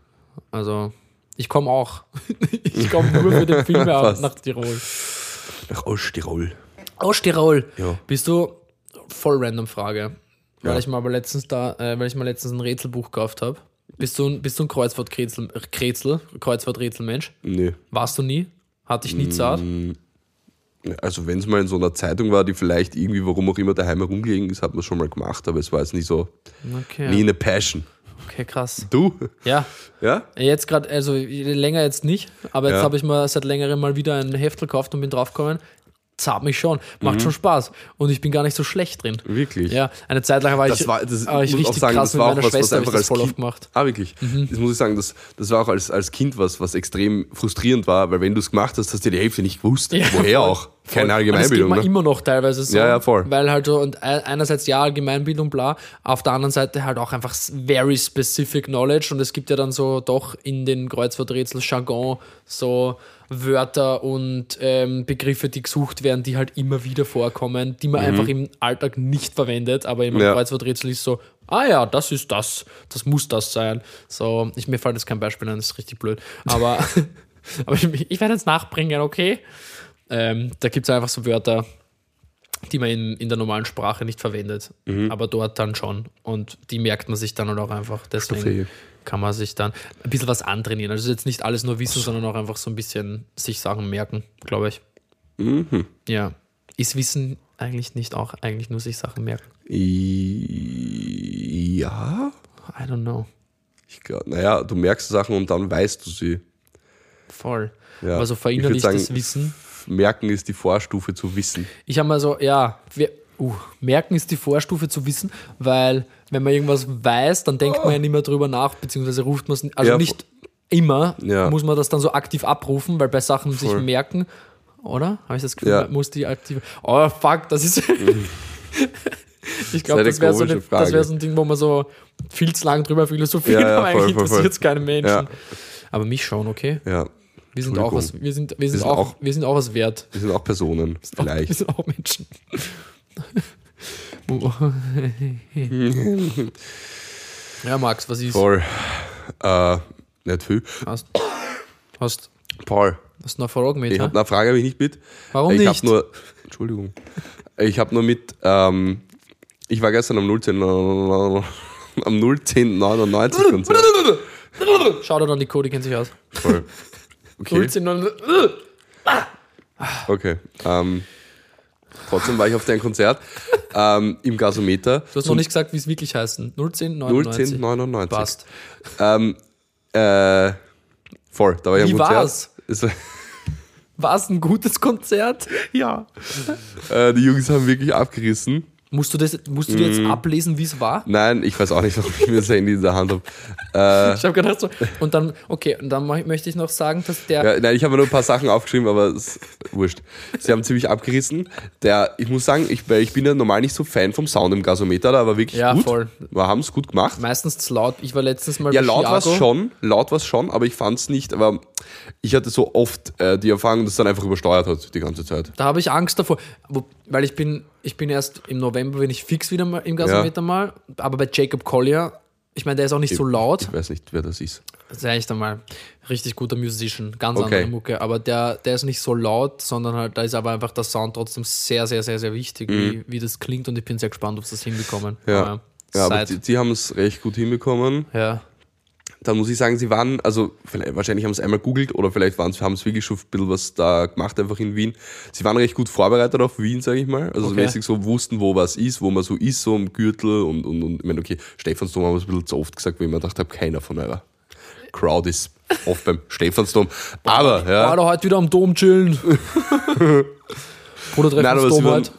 Also, ich komme auch. <laughs> ich komme nur für den <laughs> Filmeabend nach Tirol. Nach Osttirol. Aus Tirol. Ja. Bist du voll random Frage. Weil Ja. ich mal aber letztens da, äh, weil ich mal letztens ein Rätselbuch gekauft habe. Bist du, ein- bist du ein Kreuzworträtsel, äh, Krätsel, Kreuzworträtselmensch? Nee. Warst du nie? Hatte ich nie Zart? Mm. Also wenn es mal in so einer Zeitung war, die vielleicht irgendwie, warum auch immer, daheim herumgelegen ist, hat man es schon mal gemacht, aber es war jetzt nicht so, Okay. nie eine Passion. Okay, krass. Du? Ja, Ja? jetzt gerade, also länger jetzt nicht, aber jetzt Ja. habe ich mal seit längerem mal wieder ein Heftel gekauft und bin draufgekommen. Zart mich schon, Mhm. macht schon Spaß und ich bin gar nicht so schlecht drin. Wirklich? Ja, eine Zeit lang war Das ich, war, das war ich richtig sagen, krass das mit war meiner auch was, was Schwester, hab ich das voll kind, oft gemacht. Ah, wirklich? Das muss ich sagen, das, das war auch als, als Kind was, was extrem frustrierend war, weil wenn du es gemacht hast, hast du die Hälfte nicht gewusst. Ja, Woher voll. auch? Keine Allgemeinbildung. Das geht Ne? immer noch teilweise so. Ja, ja, voll. Weil halt so, und ein- einerseits ja, Allgemeinbildung, bla, auf der anderen Seite halt auch einfach very specific knowledge und es gibt ja dann so doch in den Kreuzworträtsel Jargon so Wörter und ähm, Begriffe, die gesucht werden, die halt immer wieder vorkommen, die man einfach im Alltag nicht verwendet, aber im Mhm. Ja. Kreuzworträtsel ist so, ah ja, das ist das, das muss das sein. So, ich, mir fällt jetzt kein Beispiel ein, das ist richtig blöd, aber, <laughs> <laughs> aber ich, ich werde jetzt nachbringen, okay? Ähm, da gibt es einfach so Wörter, die man in, in der normalen Sprache nicht verwendet, Mhm. aber dort dann schon. Und die merkt man sich dann halt auch einfach. Deswegen. Kann man sich dann ein bisschen was antrainieren. Also jetzt nicht alles nur wissen, sondern auch einfach so ein bisschen sich Sachen merken, glaube ich. Mhm. Ja. Ist Wissen eigentlich nicht auch eigentlich nur sich Sachen merken? Ja, I don't know. ich glaube, naja, du merkst Sachen und dann weißt du sie. Voll. Ja. Aber so Ich würd verinnerlichtes Wissen. Merken ist die Vorstufe zu wissen. Ich habe mal so, ja, wir, uh, merken ist die Vorstufe zu wissen, weil wenn man irgendwas weiß, dann denkt man ja nicht mehr drüber nach, beziehungsweise ruft man es, also Ja, nicht immer Ja. muss man das dann so aktiv abrufen, weil bei Sachen sich Voll. merken, oder? Habe ich das Gefühl, Ja. muss die aktiv. Oh fuck, das ist. <laughs> ich glaube, eine das wäre so, eine- das wär so ein Ding, wo man so viel zu lang drüber philosophiert, Ja, ja, aber eigentlich interessiert es keine Menschen. Aber mich schon, okay? Ja, Wir sind auch was, wir sind, wir sind, sind auch, auch- wir sind auch was wert. wir sind auch Personen, Wir vielleicht. <laughs> sind auch Menschen. Ja, Max, was ist? Voll. Äh, nicht viel. Hast, hast, Paul, hast du noch Fragen mit? ich habe eine Frage, habe ich nicht mit. Warum ich nicht? habe nur, Entschuldigung, ich habe nur mit, ähm, ich war gestern am 010, am 01099 Konzert. Schau dir an die Code, die kennt sich aus. Voll. Okay, 010, okay. Ähm, trotzdem war ich auf dein Konzert ähm, im Gasometer. Du hast noch nicht gesagt, wie es wirklich heißt. 010, 99. 01099. Passt. Ähm, äh, voll, da war ich Wie am Konzert. war's? Es war- War es ein gutes Konzert? Ja. äh, die Jungs haben wirklich abgerissen. Musst du, das, musst du dir jetzt ablesen, wie es war? Nein, ich weiß auch nicht, warum ich mir das Handy in der Hand habe. <laughs> Äh, Ich habe gedacht so, und dann, okay, und dann möchte ich noch sagen, dass der, ja, nein, ich habe nur ein paar Sachen aufgeschrieben, aber es ist wurscht. Sie haben ziemlich abgerissen. Der, ich muss sagen, ich, ich bin ja normal nicht so Fan vom Sound im Gasometer, da war wirklich Ja, gut. voll. Wir haben es gut gemacht. meistens laut. Ich war letztens mal Ja, laut war es schon, laut war schon, aber ich fand es nicht, aber ich hatte so oft äh, die Erfahrung, dass es dann einfach übersteuert hat die ganze Zeit. Da habe ich Angst davor, weil ich bin, ich bin erst im November, bin ich fix wieder mal im Gasometer mal, aber bei Jacob Collier ich meine, der ist auch nicht so laut. Ich weiß nicht, wer das ist. Das ist echt einmal richtig guter Musician, ganz Okay. andere Mucke. Aber der, der ist nicht so laut, sondern halt, da ist aber einfach der Sound trotzdem sehr, sehr, sehr, sehr wichtig, wie, wie das klingt. Und ich bin sehr gespannt, ob sie das hinbekommen. Mhm. Ja, Aber ja aber die, die haben es recht gut hinbekommen. ja. Dann muss ich sagen, sie waren, also wahrscheinlich haben sie einmal googelt oder vielleicht waren, haben sie wirklich schon ein bisschen was da gemacht, einfach in Wien. Sie waren recht gut vorbereitet auf Wien, sage ich mal. Also so Okay. mäßig so wussten, wo was ist, wo man so ist, so im Gürtel und, und, und ich meine, okay, Stephansdom haben wir es ein bisschen zu oft gesagt, weil ich mir gedacht habe, keiner von eurer Crowd ist oft beim Stephansdom. Aber, ja. War da heute wieder am Dom chillen. Bruder, treffen uns Dom waren, heute.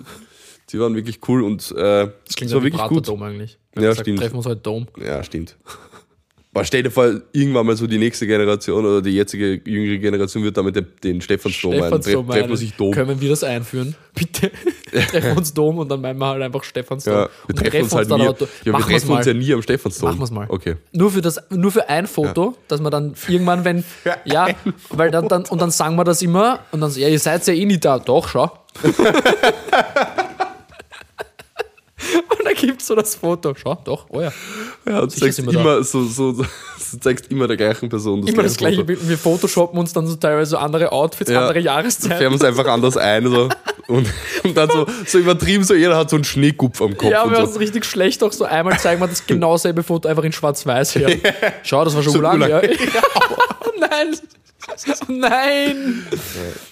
sie waren wirklich cool und äh, Das klingt war ja wie wirklich gut. Dom eigentlich. Wenn Ja, man sagt, stimmt. Treffen uns heute Dom. Ja, stimmt. Aber stell dir vor, irgendwann mal so die nächste Generation oder die jetzige jüngere Generation wird damit den, den Stephansdom ein. Treff, treffen wir sich Dom. Können wir das einführen? Bitte. <laughs> treffen wir uns Dom und dann meinen wir halt einfach Stephansdom. Ja, wir und treffen uns halt dann nie. Ja, wir Machen treffen uns ja nie am Stephansdom. Machen wir's mal. Okay. Nur für, das, nur für ein Foto, dass man dann <laughs> irgendwann, wenn, ja, weil dann, dann, und dann sagen wir das immer und dann so, ja, ihr seid ja eh nicht da. Doch, schau. <laughs> gibt es so das Foto. Schau, doch, oh ja. Ja, du zeigst wir immer, so, so, so, <laughs> du zeigst immer der gleichen Person Immer das gleiche Foto. Bild wir photoshoppen uns dann so teilweise andere Outfits, Ja. andere Jahreszeiten. Färben es einfach anders ein. So. Und, und dann so, so übertrieben, so jeder hat so einen Schneekupf am Kopf. Ja, wir haben so. es richtig schlecht auch so. Einmal zeigen wir das genau selbe Foto einfach in schwarz-weiß her. <laughs> Schau, das war schon So ja. <laughs> oh nein. <laughs> Nein.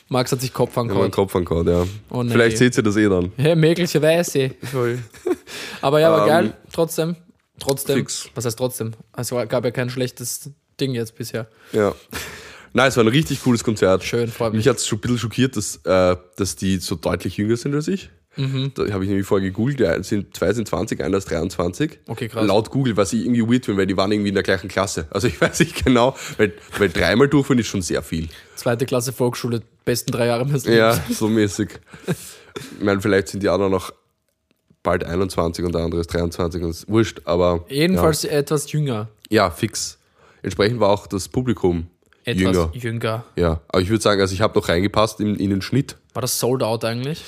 Max hat sich Kopf Ja, angehauen. Kopf angehauen, ja. Oh, nee. Vielleicht seht ihr das eh dann. Ja, möglicherweise. <laughs> Aber ja, aber Ähm, geil. Trotzdem. Trotzdem. fix. Was heißt trotzdem? Also gab ja kein schlechtes Ding jetzt bisher. Ja. Nein, es war ein richtig cooles Konzert. Schön, freut mich. Mich hat es schon ein bisschen schockiert, dass, äh, dass die so deutlich jünger sind als ich. Mhm. Da habe ich nämlich vorher gegoogelt. Ja, sind, zwei sind 20, einer ist 23. Okay, krass. Laut Google, was ich irgendwie weird finde, weil die waren irgendwie in der gleichen Klasse. Also ich <laughs> weiß nicht genau, weil, weil dreimal durchführen ist schon sehr viel. Zweite Klasse Volksschule, besten drei Jahre meines Lebens. Ja, so mäßig. <laughs> Ich meine, vielleicht sind die anderen noch bald 21 und der andere ist 23 und ist wurscht, aber. Jedenfalls etwas jünger. Ja, ja, fix. Entsprechend war auch das Publikum Etwas jünger. jünger. Ja, aber ich würde sagen, also ich habe noch reingepasst in, in den Schnitt. War das sold out eigentlich?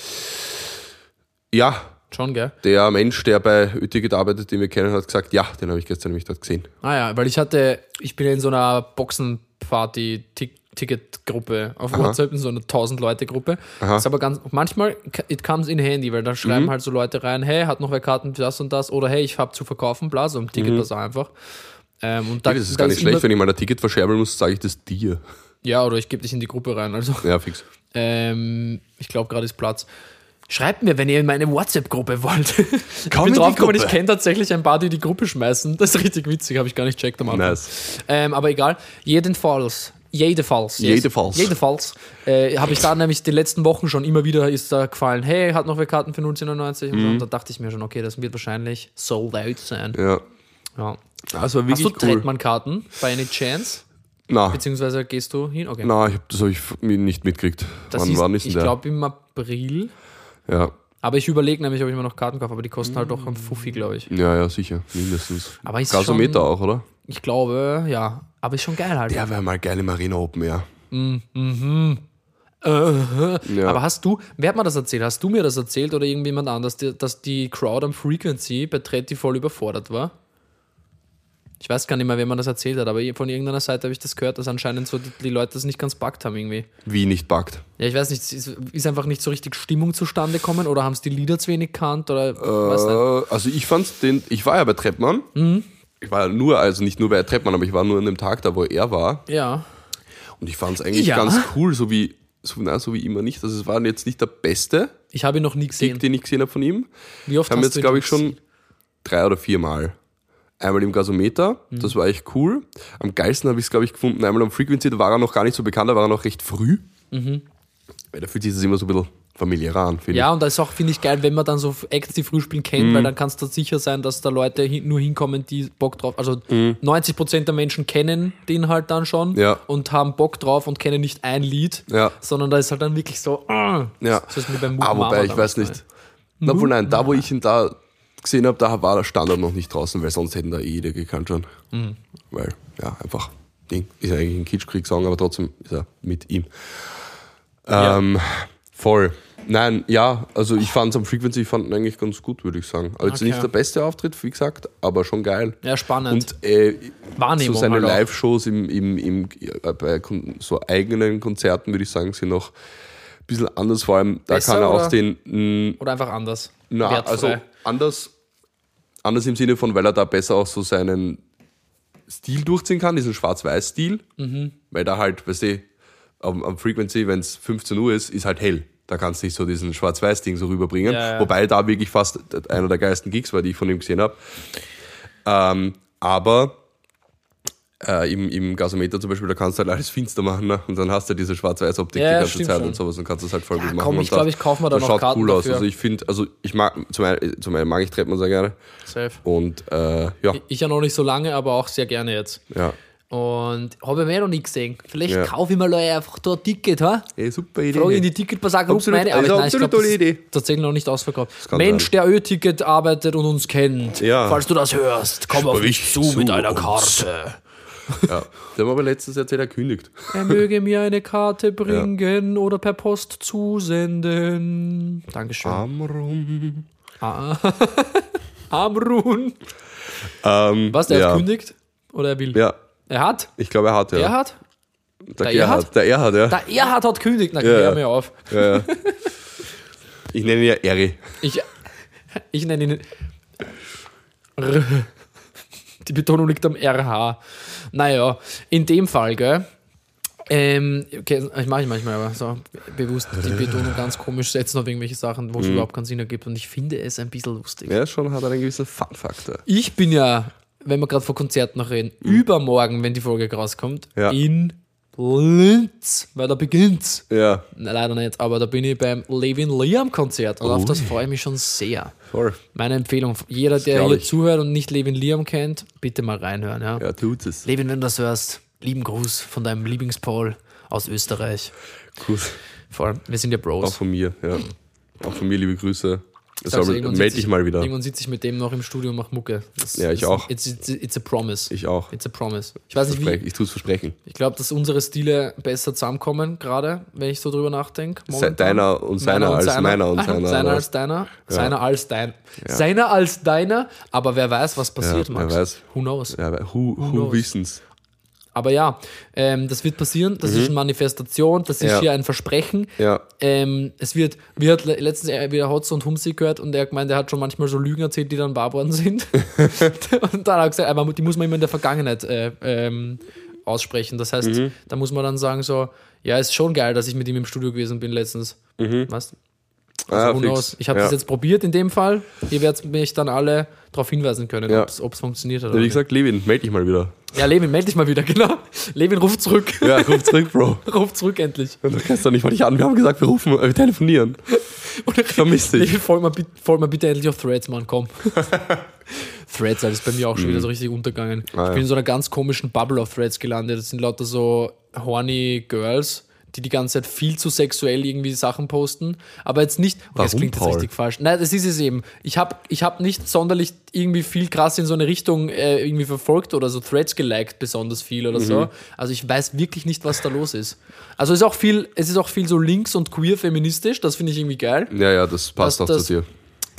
Ja, Schon, gell? der Mensch, der bei Ötiget arbeitet, den wir kennen, hat gesagt, ja, den habe ich gestern nämlich dort gesehen. Ah ja, weil ich hatte, ich bin ja in so einer Boxenparty-Ticket-Gruppe auf WhatsApp, in so einer 1000-Leute-Gruppe. Das ist aber ganz, manchmal, it comes in handy, weil da schreiben Mhm. halt so Leute rein, hey, hat noch wer Karten für das und das oder hey, ich habe zu verkaufen, bla, so ein Ticket das einfach. Ähm, und da, Mhm. Das ist da gar nicht schlecht, immer, wenn ich mal ein Ticket verscherbeln muss, sage ich das dir. Ja, oder ich gebe dich in die Gruppe rein, also. Ja, fix. Ähm, ich glaube, gerade ist Platz. Schreibt mir, wenn ihr in meine WhatsApp-Gruppe wollt. <laughs> ich Komm bin in die draufgekommen, ich kenne tatsächlich ein paar, die die Gruppe schmeißen. Das ist richtig witzig, habe ich gar nicht checkt am Anfang. Nice. Ähm, aber egal. Jedenfalls. Jedenfalls. Jedenfalls. Jedenfalls. Äh, habe ich da nämlich die letzten Wochen schon immer wieder ist da gefallen, hey, hat noch wer Karten für 1999 und, so. und da dachte ich mir schon, okay, das wird wahrscheinlich sold out sein. Mhm. Ja. Ja. Das war Hast wirklich du cool. Tretmann-Karten bei any chance? Na, Beziehungsweise gehst du hin? Okay. na, ich hab, das habe ich nicht mitgekriegt. das Wann ist, war nicht ich glaube im April. Ja. Aber ich überlege nämlich, ob ich mir noch Karten kaufe, aber die kosten halt doch am Fuffi, glaube ich. ja, ja, sicher. Mindestens. Aber ist Gasometer schon- auch, oder? Ich glaube, ja. Aber ist schon geil halt. Der wäre mal geil im Arena Open, ja. Äh, Ja. Aber hast du, wer hat mir das erzählt? Hast du mir das erzählt oder irgendjemand anders, dass die Crowd am Frequency bei Tretti voll überfordert war? Ich weiß gar nicht mehr, wer man das erzählt hat, aber von irgendeiner Seite habe ich das gehört, dass anscheinend so die, die Leute das nicht ganz packt haben irgendwie. Wie nicht backt. Ja, ich weiß nicht, ist, ist einfach nicht so richtig Stimmung zustande gekommen oder haben es die Lieder zu wenig kannt oder weiß nicht. Äh, also ich fand den, ich war ja bei Treppmann. Mhm. Ich war ja nur, also nicht nur bei Treppmann, aber ich war nur an dem Tag da, wo er war. Ja. Und ich fand es eigentlich Ja. ganz cool, so wie, so, nein, so wie immer nicht. Also es war jetzt nicht der beste Ich habe ihn noch nie Gig, gesehen. den ich gesehen habe von ihm. Wie oft haben hast jetzt, glaube ich, schon drei oder vier Mal. Einmal im Gasometer, Mhm. das war echt cool. Am geilsten habe ich es, glaube ich, gefunden. Einmal am Frequency, da war er noch gar nicht so bekannt, da war er noch recht früh. Weil da fühlt sich das immer so ein bisschen familiärer an, finde Mhm. Ja, und das ist auch, finde ich, geil, wenn man dann so Acts, die früh spielen, kennt, Mhm. weil dann kannst du sicher sein, dass da Leute hin, nur hinkommen, die Bock drauf Also 90% der Menschen kennen den halt dann schon Mhm. Ja. und haben Bock drauf und kennen nicht ein Lied, Ja. sondern da ist halt dann wirklich so. ah. ich. Ja. So ist mir beim ah, Mama wobei, ich weiß nicht. Na, Obwohl, nein, da, wo ich ihn da gesehen habe, da war der Standard noch nicht draußen, weil sonst hätten da eh jeder gekannt schon. Mhm. Weil, ja, einfach, Ding. Ist ja eigentlich ein Kitschkrieg-Song, aber trotzdem ist er mit ihm. Ähm, Voll. Nein, ja, also ich fand es am Frequency, ich fand ihn eigentlich ganz gut, würde ich sagen. Also jetzt Okay. nicht der beste Auftritt, wie gesagt, aber schon geil. Ja, spannend. Und äh, Wahrnehmung so seine halt. Live-Shows im, im, im, äh, bei so eigenen Konzerten, würde ich sagen, sind noch ein bisschen anders. Vor allem, da Besser kann er auch den, mh, Oder einfach anders. na, Wertfrei. also anders, anders im Sinne von, weil er da besser auch so seinen Stil durchziehen kann, diesen Schwarz-Weiß-Stil, Mhm. weil da halt, weißt du, am, am Frequency, wenn es 15 Uhr ist, ist halt hell. Da kannst du nicht so diesen Schwarz-Weiß-Ding so rüberbringen. Ja, ja. Wobei da wirklich fast einer der geilsten Gigs war, die ich von ihm gesehen habe. Ähm, aber äh, im, im Gasometer zum Beispiel, da kannst du halt alles finster machen ne? und dann hast du diese Schwarz-Weiß-Optik Ja, die ja, ganze Zeit schon. und sowas und kannst das halt voll gut machen. komm, und ich glaub, ich kauf mir da das noch schaut Karten cool aus. dafür. Also ich finde, also ich mag, zum einen, zum einen mag ich Trettmann sehr gerne Safe. und äh, ja, Ich ja noch nicht so lange, aber auch sehr gerne jetzt. ja. Und habe ich mir noch nie gesehen. Vielleicht Ja. kaufe ich mir Leute einfach da ein Ticket, ha? Ey, super Idee. Frage in die Ticketversager Absolut, meine, aber also nein, ich absolut tolle Idee. tatsächlich noch nicht ausverkauft. Mensch, sein. der Ö-Ticket arbeitet und uns kennt. Ja. Falls du das hörst, komm auf mich Sprich zu zu mit einer uns. Karte. Ja. Der haben aber letztens erzählt, er kündigt. Er möge mir eine Karte bringen oder per Post zusenden. Dankeschön. Amrum. <laughs> Amrun. Ähm, Was, der ja. hat kündigt? Oder er will? Ja, Er hat? ich glaube, er hat, ja. Er hat? der, der Gerhard. Erhard? Der Erhard, ja. Der Erhard hat kündigt. Na, Ja, hör ja. mir auf. ja, ja. Ich nenne ihn ja Eri. Ich, ich nenne ihn. R. Die Betonung liegt am RH. Naja, in dem Fall, gell? Ähm, okay, ich mache ich manchmal aber so bewusst die Betonung ganz komisch setzen auf irgendwelche Sachen, wo es überhaupt keinen Sinn ergibt. Und ich finde es ein bisschen lustig. Ja, schon hat er einen gewissen Fun-Faktor. Ich bin ja, wenn wir gerade vor Konzerten noch reden, übermorgen, wenn die Folge rauskommt, Ja. in Linz, weil da beginnt's. Ja, Na, leider nicht, aber da bin ich beim Levin Liam Konzert und auf das freue ich mich schon sehr. voll. Meine Empfehlung, jeder, der hier ich. zuhört und nicht Levin Liam kennt, bitte mal reinhören. Ja. Ja, tut es. Levin, wenn du das hörst, lieben Gruß von deinem Lieblingspaul aus Österreich. Vor allem, wir sind ja Auch Bros. von mir, ja. Auch von mir liebe Grüße. Sag's dir, Soll, irgendwann meld sitz dich mal wieder. Irgendwann sitze ich mit dem noch im Studio und mach Mucke. Das, Ja, ich das, auch. It's, it's, it's a promise. Ich auch. It's a promise. Ich weiß nicht, wie. Ich tue es versprechen. Ich glaube, dass unsere Stile besser zusammenkommen, gerade wenn ich so drüber nachdenke. Deiner und seiner als meiner und <laughs> seiner. Seiner als deiner. Seiner als dein. Seiner als deiner. Aber wer weiß, was passiert, Ja, wer Max. weiß. Who knows? Ja, aber who, who knows? wissen's? Aber ja, ähm, das wird passieren. Das ist eine Manifestation. Das ist Mhm. Ja. hier ein Versprechen. Ja, Ähm, es wird, wir hat le- letztens äh, wieder Hotz und Humsi gehört und er hat gemeint, er hat schon manchmal so Lügen erzählt, die dann wahr worden sind. <laughs> und dann hat er gesagt, aber die muss man immer in der Vergangenheit äh, ähm, aussprechen. Das heißt, Mhm. da muss man dann sagen so, ja, ist schon geil, dass ich mit ihm im Studio gewesen bin letztens. Was? ah, Also, who fix. knows? Ich habe ja. das jetzt probiert in dem Fall. Ihr werdet mich dann alle darauf hinweisen können, Ja. ob es funktioniert hat. Wie Oder nicht. gesagt, Levin, meld dich mal wieder. Ja, Levin, melde dich mal wieder, <laughs> genau. Levin, ruf zurück. Ja, ruf zurück, Bro. <laughs> ruf zurück endlich. Du kannst doch nicht mal dich an. Wir haben gesagt, wir rufen, wir telefonieren. <laughs> Oder Vermisst dich. Levin, folg mal, bitte- folg mal bitte endlich auf Threads, Mann, komm. Threads, das ist bei mir auch schon wieder so richtig untergegangen. Mhm. Ah, ich ja. bin in so einer ganz komischen Bubble auf Threads gelandet. Das sind lauter so horny Girls, die die ganze Zeit viel zu sexuell irgendwie Sachen posten. Aber jetzt nicht, okay, das Warum, klingt jetzt Paul? richtig falsch. Nein, das ist es eben. Ich habe ich hab nicht sonderlich irgendwie viel krass in so eine Richtung äh, irgendwie verfolgt oder so Threads geliked, besonders viel oder Mhm. so. Also ich weiß wirklich nicht, was da los ist. Also es ist auch viel, es ist auch viel so links und queer feministisch, das finde ich irgendwie geil. Ja, ja, das passt Das- auch das- zu dir.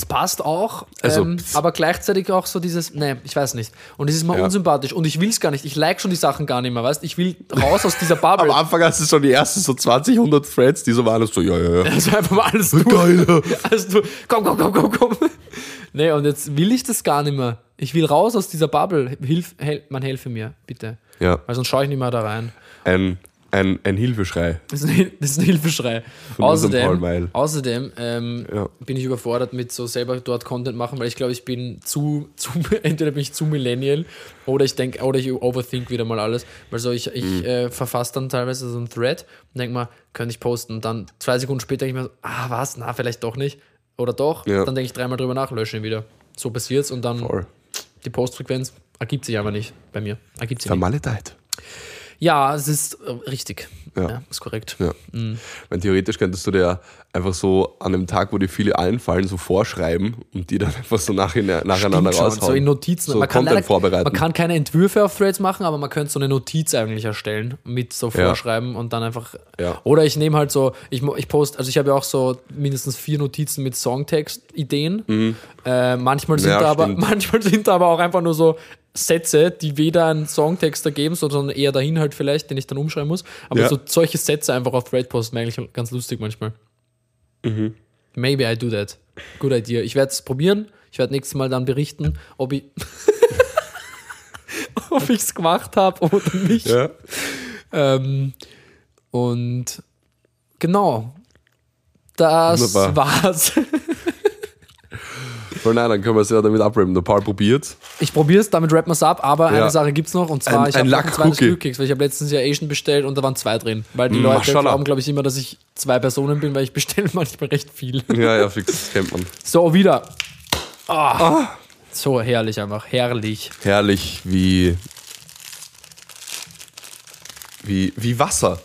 Es passt auch, Also, ähm, aber gleichzeitig auch so dieses, nee, ich weiß nicht. Und es ist mal Ja. unsympathisch und ich will es gar nicht. Ich like schon die Sachen gar nicht mehr, weißt Ich will raus aus dieser <laughs> Am Bubble. Anfang hast du schon die ersten so 20, 100 Threads, die so waren, so, ja, ja, ja. <laughs> Also einfach mal alles durch. Geil. <laughs> Alles durch. Komm, komm, komm, komm, komm. Nee, und jetzt will ich das gar nicht mehr. Ich will raus aus dieser Bubble. Hilf, hel, man helfe mir, bitte. Ja, Weil sonst schaue ich nicht mehr da rein. ein, ein, ein Hilfeschrei. <laughs> Das ist ein, das ist ein Hilfeschrei. Von Außerdem, außerdem ähm, Ja. bin ich überfordert mit so selber dort Content machen, weil ich glaube, ich bin zu, <laughs> zu entweder bin ich zu Millennial oder ich denke, oder ich overthink wieder mal alles. Weil so ich, ich Mhm. äh, verfasse dann teilweise so einen Thread und denke mal, könnte ich posten. Und dann zwei Sekunden später denke ich mir, so, ah was, na, vielleicht doch nicht. Oder doch. Ja. Dann denke ich dreimal drüber nach, lösche ihn wieder. So passiert's und dann Voll. die Postfrequenz ergibt sich aber nicht bei mir. Ergibt sich nicht. Ja, es ist äh, richtig. Ja, Ja. ist korrekt. Ja. Weil theoretisch könntest du dir einfach so an einem Tag, wo dir viele einfallen, so vorschreiben und die dann <laughs> einfach so nach, nacheinander Stimmt raushauen. so in Notizen. So man, kann leider, vorbereiten. man kann keine Entwürfe auf Threads machen, aber man könnte so eine Notiz eigentlich erstellen mit so Ja. Vorschreiben und dann einfach. Ja. Oder ich nehme halt so, ich, ich post, also ich habe ja auch so mindestens vier Notizen mit Songtext-Ideen. Äh, manchmal, sind Mhm. Ja, da aber, stimmt. <laughs> manchmal sind da aber auch einfach nur so Sätze, die weder einen Songtext ergeben, sondern eher dahin halt vielleicht, den ich dann umschreiben muss. Aber Ja. so solche Sätze einfach auf Thread posten, eigentlich ganz lustig manchmal. Mhm. Maybe I do that. Good idea. Ich werde es probieren. Ich werde nächstes Mal dann berichten, ob ich <laughs> ob ich es gemacht habe oder nicht. Ja. Ähm, und genau. Das Wunderbar. war's. <laughs> Voll nein, dann können wir es ja damit abrappen. Der Paul probiert. Ich probiere es, damit rappen wir es ab, aber Ja. eine Sache gibt's noch und zwar, Ein- ich ein habe noch ein zweites Luck-Cookie. Glückkeks, weil ich habe letztens ja Asian bestellt und da waren zwei drin. Weil die Leute Maschallah. glauben, glaube ich, immer, dass ich zwei Personen bin, weil ich bestelle <laughs> manchmal recht viel. Ja, ja, fix, das kennt man. So, wieder. Ah. So herrlich einfach, herrlich. Herrlich wie, wie, wie Wasser.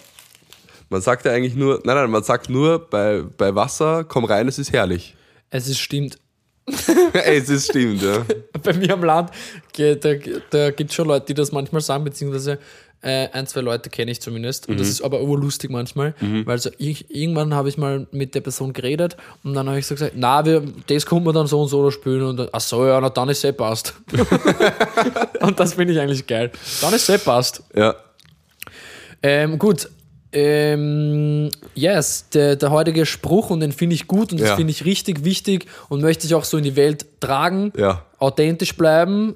Man sagt ja eigentlich nur, nein, nein, man sagt nur bei, bei Wasser, komm rein, es ist herrlich. Es ist stimmt. <laughs> Ey, es ist stimmt, ja. Bei mir am Land, da, da gibt es schon Leute, die das manchmal sagen, beziehungsweise äh, ein, zwei Leute kenne ich zumindest. Und das ist aber urlustig manchmal, weil so ich, irgendwann habe ich mal mit der Person geredet und dann habe ich so gesagt, na, wir, das kommt man dann so und so spielen und dann, ach so, ja, na, dann ist eh passt. <laughs> und das finde ich eigentlich geil. Dann ist eh passt. Ja, Ähm, gut. Ähm, yes, der, der heutige Spruch und den finde ich gut und das Ja. finde ich richtig wichtig und möchte ich auch so in die Welt tragen. Ja. Authentisch bleiben.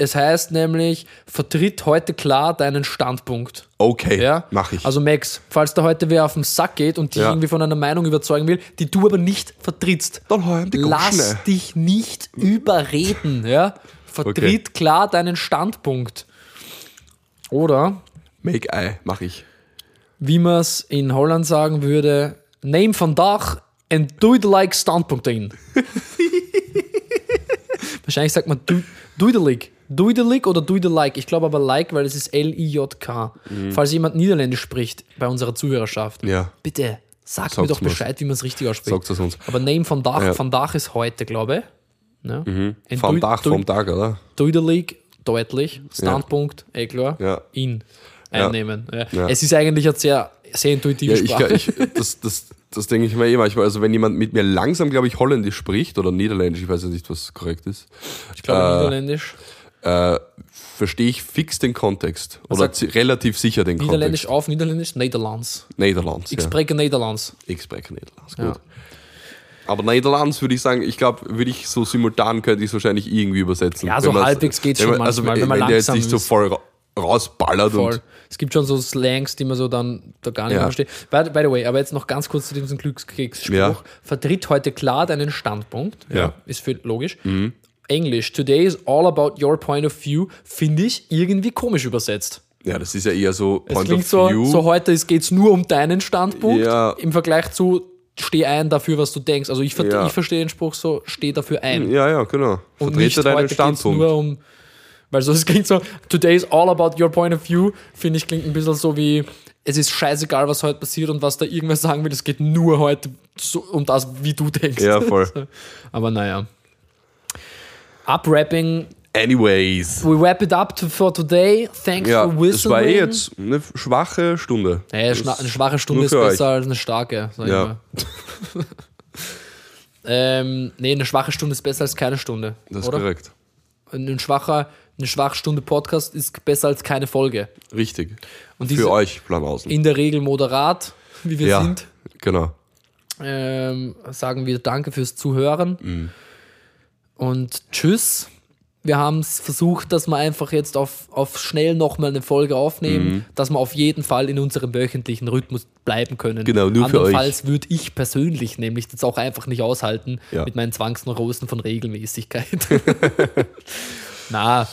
Es heißt nämlich, vertritt heute klar deinen Standpunkt. okay, Ja? mach ich. Also Max, falls da heute wer auf den Sack geht und dich Ja. irgendwie von einer Meinung überzeugen will, die du aber nicht vertrittst, Dann die lass Goschne. dich nicht überreden. Ja? Vertritt klar deinen Standpunkt. Oder Make I, mach ich. Wie man es in Holland sagen würde, neem vandaag en doe de like Standpunkt in. <laughs> Wahrscheinlich sagt man du- duidelijk. Duidelijk oder duidelijk. Ich glaube aber like, weil es ist L-I-J-K. Falls jemand Niederländisch spricht bei unserer Zuhörerschaft, Ja, bitte sagt Sag's mir doch. Bescheid, wie man es richtig ausspricht. sag's es uns. Aber name vandaag, Ja. vandaag ist heute, glaube ich. Ja. Dui- Tag, dui- vom Tag, oder? Duidelijk, deutlich, Standpunkt, eh klar, Ja. in einnehmen. Ja. Es ist eigentlich eine sehr, sehr intuitive Ja, ich, Sprache. ich, das, das, das denke ich mir eh manchmal. Also, wenn jemand mit mir langsam, glaube ich, Holländisch spricht oder Niederländisch, ich weiß ja nicht, was korrekt ist, Ich glaube, Äh, Niederländisch. äh, verstehe ich fix den Kontext. Oder sagt- zi- relativ sicher den Niederländisch Kontext. auf Niederländisch, Nederlands. Nederlands. Ich ja. spreche Nederlands. Ich spreche Nederlands, gut. Ja. Aber Nederlands würde ich sagen, ich glaube, würde ich so simultan könnte ich es wahrscheinlich irgendwie übersetzen. Ja, so halbwegs geht's wenn schon also manchmal, wenn, wenn man wenn der jetzt langsam nicht so voll rausballert Voll. und Es gibt schon so Slangs, die man so dann da gar nicht Ja. versteht. By, by the way, aber jetzt noch ganz kurz zu diesem Glückskeksspruch. Ja. Vertritt heute klar deinen Standpunkt. Ja. Mhm. Ist für logisch. Englisch, today is all about your point of view, finde ich irgendwie komisch übersetzt. ja, das ist ja eher so Es Point klingt of so, View. so heute geht es nur um deinen Standpunkt Ja. im Vergleich zu steh ein dafür, was du denkst. Also ich, ver Ja. ich verstehe den Spruch so, steh dafür ein. ja, ja, genau. Und Vertrete nicht deinen heute Standpunkt. nur um, weil so es <laughs> klingt so, today is all about your point of view, finde ich klingt ein bisschen so wie, es ist scheißegal, was heute passiert und was da irgendwer sagen will, es geht nur heute so, um das, wie du denkst. Ja, voll. <laughs> Aber naja. Upwrapping, Anyways. we wrap it up to, for today. Thanks Ja, for whistling. war eh jetzt eine schwache Stunde. Naja, Das- eine schwache Stunde ist besser euch. als eine starke, sag Ja. ich mal. <laughs> ähm, nee, eine schwache Stunde ist besser als keine Stunde. Das ist oder? korrekt. Ein schwacher, eine Schwachstunde Podcast ist besser als keine Folge. Richtig. Und Für euch, Planausen. In der Regel moderat, wie wir Ja, sind. genau. Ähm, sagen wir Danke fürs Zuhören. Mhm. Und tschüss. Wir haben es versucht, dass wir einfach jetzt auf, auf schnell nochmal eine Folge aufnehmen, Mhm. dass wir auf jeden Fall in unserem wöchentlichen Rhythmus bleiben können. Genau, nur für euch. Andernfalls würde ich persönlich nämlich das auch einfach nicht aushalten Ja. mit meinen Zwangsneurosen von Regelmäßigkeit. <laughs> Na,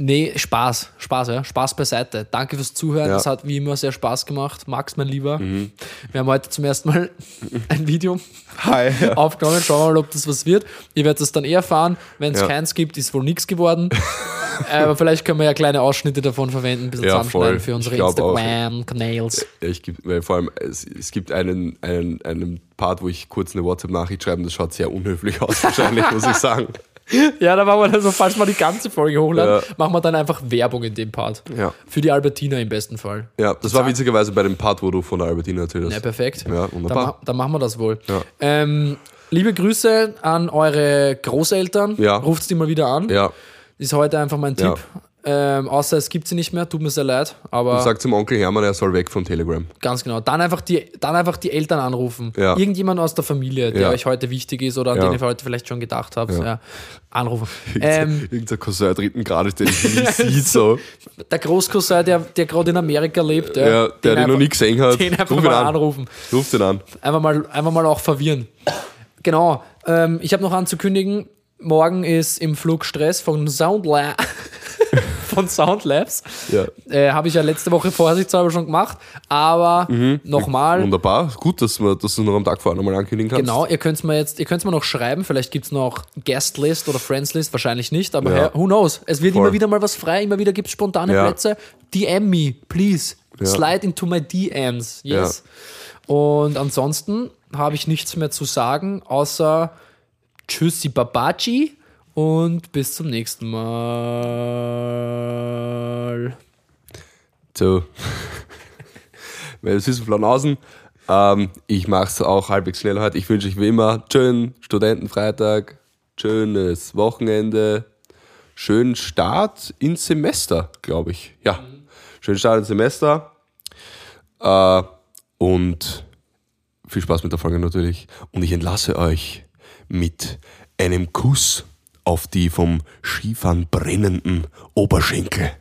Nee, Spaß. Spaß, ja. Spaß beiseite. Danke fürs Zuhören. Ja. Das hat wie immer sehr Spaß gemacht. Max, mein Lieber. Wir haben heute zum ersten Mal <laughs> ein Video Hi. <laughs> aufgenommen. Schauen wir mal, ob das was wird. Ihr werdet es dann eh erfahren. Wenn es Ja. keins gibt, ist wohl nichts geworden. <laughs> Aber vielleicht können wir ja kleine Ausschnitte davon verwenden, ein bisschen Ja, zusammenschneiden für unsere Ich. Instagram-Kanäls. Ja, ich geb, weil vor allem, es, es gibt einen, einen, einen Part, wo ich kurz eine WhatsApp-Nachricht schreibe, das schaut sehr unhöflich aus, wahrscheinlich, muss ich sagen. <laughs> Ja, da machen wir dann so, falls wir die ganze Folge hochladen, Ja. machen wir dann einfach Werbung in dem Part. Ja. Für die Albertina im besten Fall. Ja, das war witzigerweise bei dem Part, wo du von der Albertina erzählt hast. Ja, perfekt. Ja, Dann, wunderbar. ma- dann machen wir das wohl. Ja. Ähm, liebe Grüße an eure Großeltern. Ja. Ruft die mal wieder an. Ja, Ist heute einfach mein. Tipp. Ähm, außer es gibt sie nicht mehr, tut mir sehr leid. Aber sag zum Onkel Hermann, er soll weg von Telegram. ganz genau. Dann einfach, die, dann einfach die Eltern anrufen. Ja. Irgendjemand aus der Familie, der Ja. euch heute wichtig ist oder an Ja. den ihr heute vielleicht schon gedacht habt. Ja. Anrufen. <laughs> Ähm, Irgendein Cousin dritten Grades, den <laughs> ich nie sieht, so. der Großcousin, der, der gerade in Amerika lebt, ja, der den, noch nie gesehen hat. den einfach Ruf ihn mal an. anrufen. Ruf den an. Einfach mal, einfach mal auch verwirren. Genau. Ähm, ich habe noch anzukündigen, morgen ist im Flug Stress von Soundla <laughs> von Soundlabs. Ja. Äh, habe ich ja letzte Woche vorsichtshalber schon gemacht. Aber Mhm. nochmal, Wunderbar. Gut, dass, wir, dass du noch am Tag vorher nochmal ankündigen kannst. genau, ihr könnt es mir jetzt, ihr könnt mir noch schreiben, vielleicht gibt es noch Guest-List oder Friends-List, wahrscheinlich nicht, aber Ja. hey, who knows? Es wird Voll. immer wieder mal was frei, immer wieder gibt es spontane Ja. Plätze. DM me, please. Slide into my DMs. Yes. Und ansonsten habe ich nichts mehr zu sagen, außer Tschüssi Babaji und bis zum nächsten Mal. So. <laughs> Meine süßen Flanausen. Ähm, ich mache es auch halbwegs schnell heute. Ich wünsche euch wie immer schönen Studentenfreitag, schönes Wochenende, schönen Start ins Semester, glaube ich. Ja, schönen Start ins Semester. Äh, und viel Spaß mit der Folge natürlich. Und ich entlasse euch mit einem Kuss auf die vom Skifahren brennenden Oberschenkel.